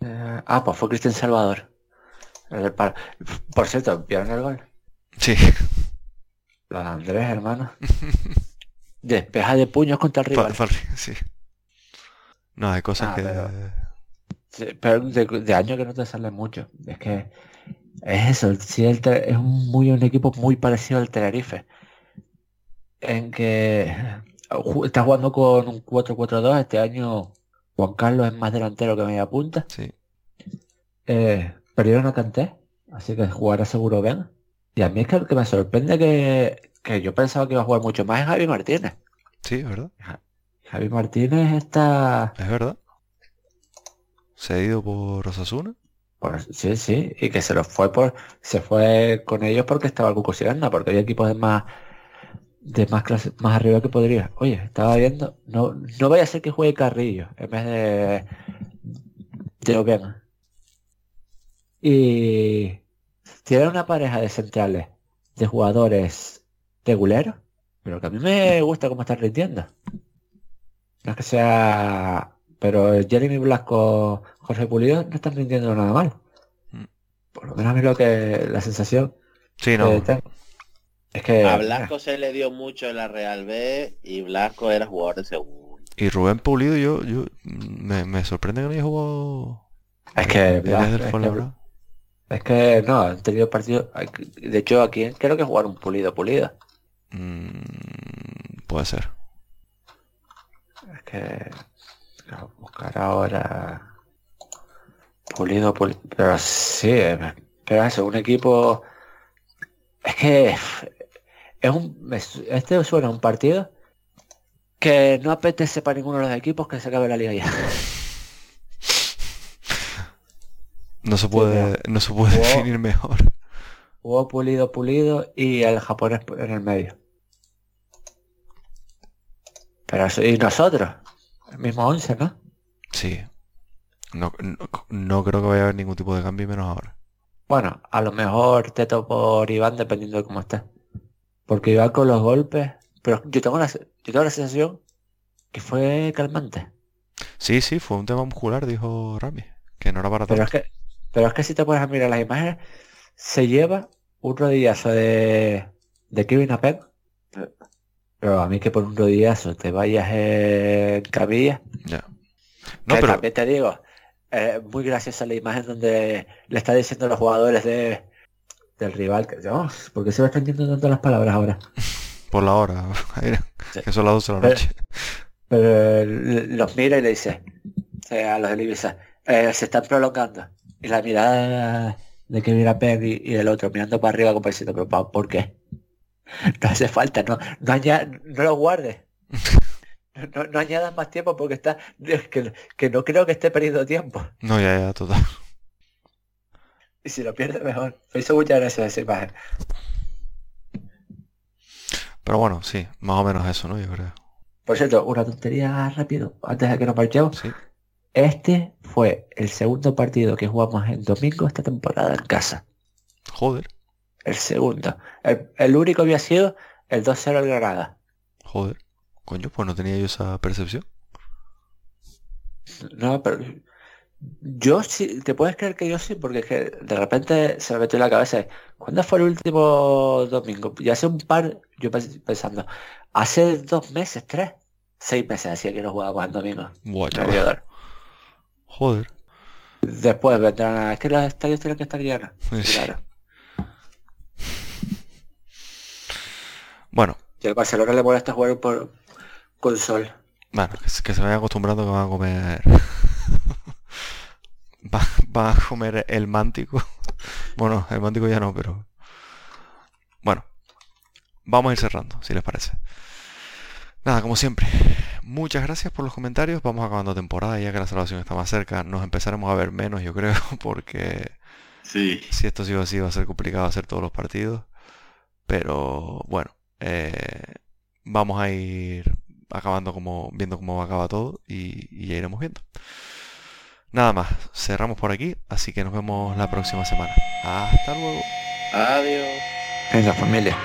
Eh, ah, pues fue Cristian Salvador. Por cierto, ¿vieron el gol? Sí. Los Andrés, hermano. [laughs] Despeja de puños contra el rival. sí. No, hay cosas ah, que... Pero, de, año que no te sale mucho. Es que es eso. es muy un equipo muy parecido al Tenerife. En que está jugando con un 4-4-2. Este año Juan Carlos es más delantero que media punta. Sí. Eh, perdieron a Canté. Así que jugará seguro bien. Y a mí es que lo que me sorprende que, que yo pensaba que iba a jugar mucho más es Javi Martínez. Sí, es verdad. Javi Martínez está... Es verdad. Cedido por Osasuna. Sí, sí. Y que se los fue por. Se fue con ellos porque estaba el Cuco porque hay equipos de más de más clase, más arriba que podría. Oye, estaba viendo. No, no vaya a ser que juegue Carrillo en vez de. de Oben. Y tiene una pareja de centrales de jugadores reguleros, pero que a mí me gusta cómo están rindiendo. No es que sea... Pero Jeremy Blasco, Jorge Pulido no están rindiendo nada mal. Mm. Por lo menos a mí lo que la sensación sí, no. es que a Blasco se le dio mucho en la Real B y Blasco era jugador de segundo. Y Rubén Pulido yo, yo me, sorprende que no haya jugado. Es que, es que no, han tenido partidos. De hecho, aquí creo que jugar un pulido pulido. Mm, puede ser. Es que. buscar ahora. Pulido, pulido. Pero sí, pero eso, un equipo. Es que. Es un. Este suena un partido que no apetece para ninguno de los equipos que se acabe la liga ya. [laughs] No se puede, no se puede definir mejor. Hubo pulido, pulido y el japonés en el medio. Pero y nosotros, el mismo 11, ¿no? Sí. No, no, creo que vaya a haber ningún tipo de cambio menos ahora. Bueno, a lo mejor teto por Iván dependiendo de cómo esté. Porque Iván con los golpes. Pero yo tengo la, yo tengo la sensación que fue calmante. Sí, sí, fue un tema muscular, dijo Rami. Que no era para Pero es que pero es que si te pones a mirar las imágenes, se lleva un rodillazo de, de Kevin Apen. Pero a mí que por un rodillazo te vayas en camilla. Ya. No, pero... también te digo, eh, muy graciosa la imagen donde le está diciendo a los jugadores de, del rival que oh, ¿por qué se va extendiendo tanto las palabras ahora? [laughs] por la hora, [laughs] que son las 12 de la noche. Pero los mira y le dice a los de Ibiza, eh, se están prolongando. Y la mirada de que mira Penn y, del otro mirando para arriba como diciendo, pero ¿por qué? [laughs] No hace falta, no, no, no lo guardes. No, no, añadas más tiempo porque está [laughs] que, que, no creo que esté perdiendo tiempo. No, ya, ya, total. Y si lo pierde mejor. Me hizo muchas gracias esa imagen. Pero bueno, sí, más o menos eso, ¿no? Yo creo. Por cierto, una tontería rápido, antes de que nos marchemos. Este fue el segundo partido que jugamos en domingo esta temporada en casa. Joder. El segundo. El, único había sido el 2-0 al Granada. Joder. Coño, pues no tenía yo esa percepción. No, pero yo sí, te puedes creer que yo sí, porque es que de repente se me metió en la cabeza. ¿Cuándo fue el último domingo? Ya hace un par, yo pensando, hace dos meses, tres, seis meses hacía que no jugaba el domingo. Joder. Después vendrán, es que los estadios tienen que estar llenos. [laughs] Claro. Bueno. Y al Barcelona le molesta jugar por, con sol. Bueno, que, que se vaya acostumbrando que van a comer [laughs] va, a comer el mántico. [laughs] bueno, el mántico ya no, pero... Bueno, vamos a ir cerrando, si les parece. Nada, como siempre, muchas gracias por los comentarios. Vamos acabando temporada, ya que la salvación está más cerca. Nos empezaremos a ver menos, yo creo, [laughs] porque sí. si esto sigue así va a ser complicado hacer todos los partidos. Pero bueno, eh, vamos a ir acabando como viendo cómo acaba todo y, y ya iremos viendo. Nada más, cerramos por aquí, así que nos vemos la próxima semana. Hasta luego. Adiós. En la familia.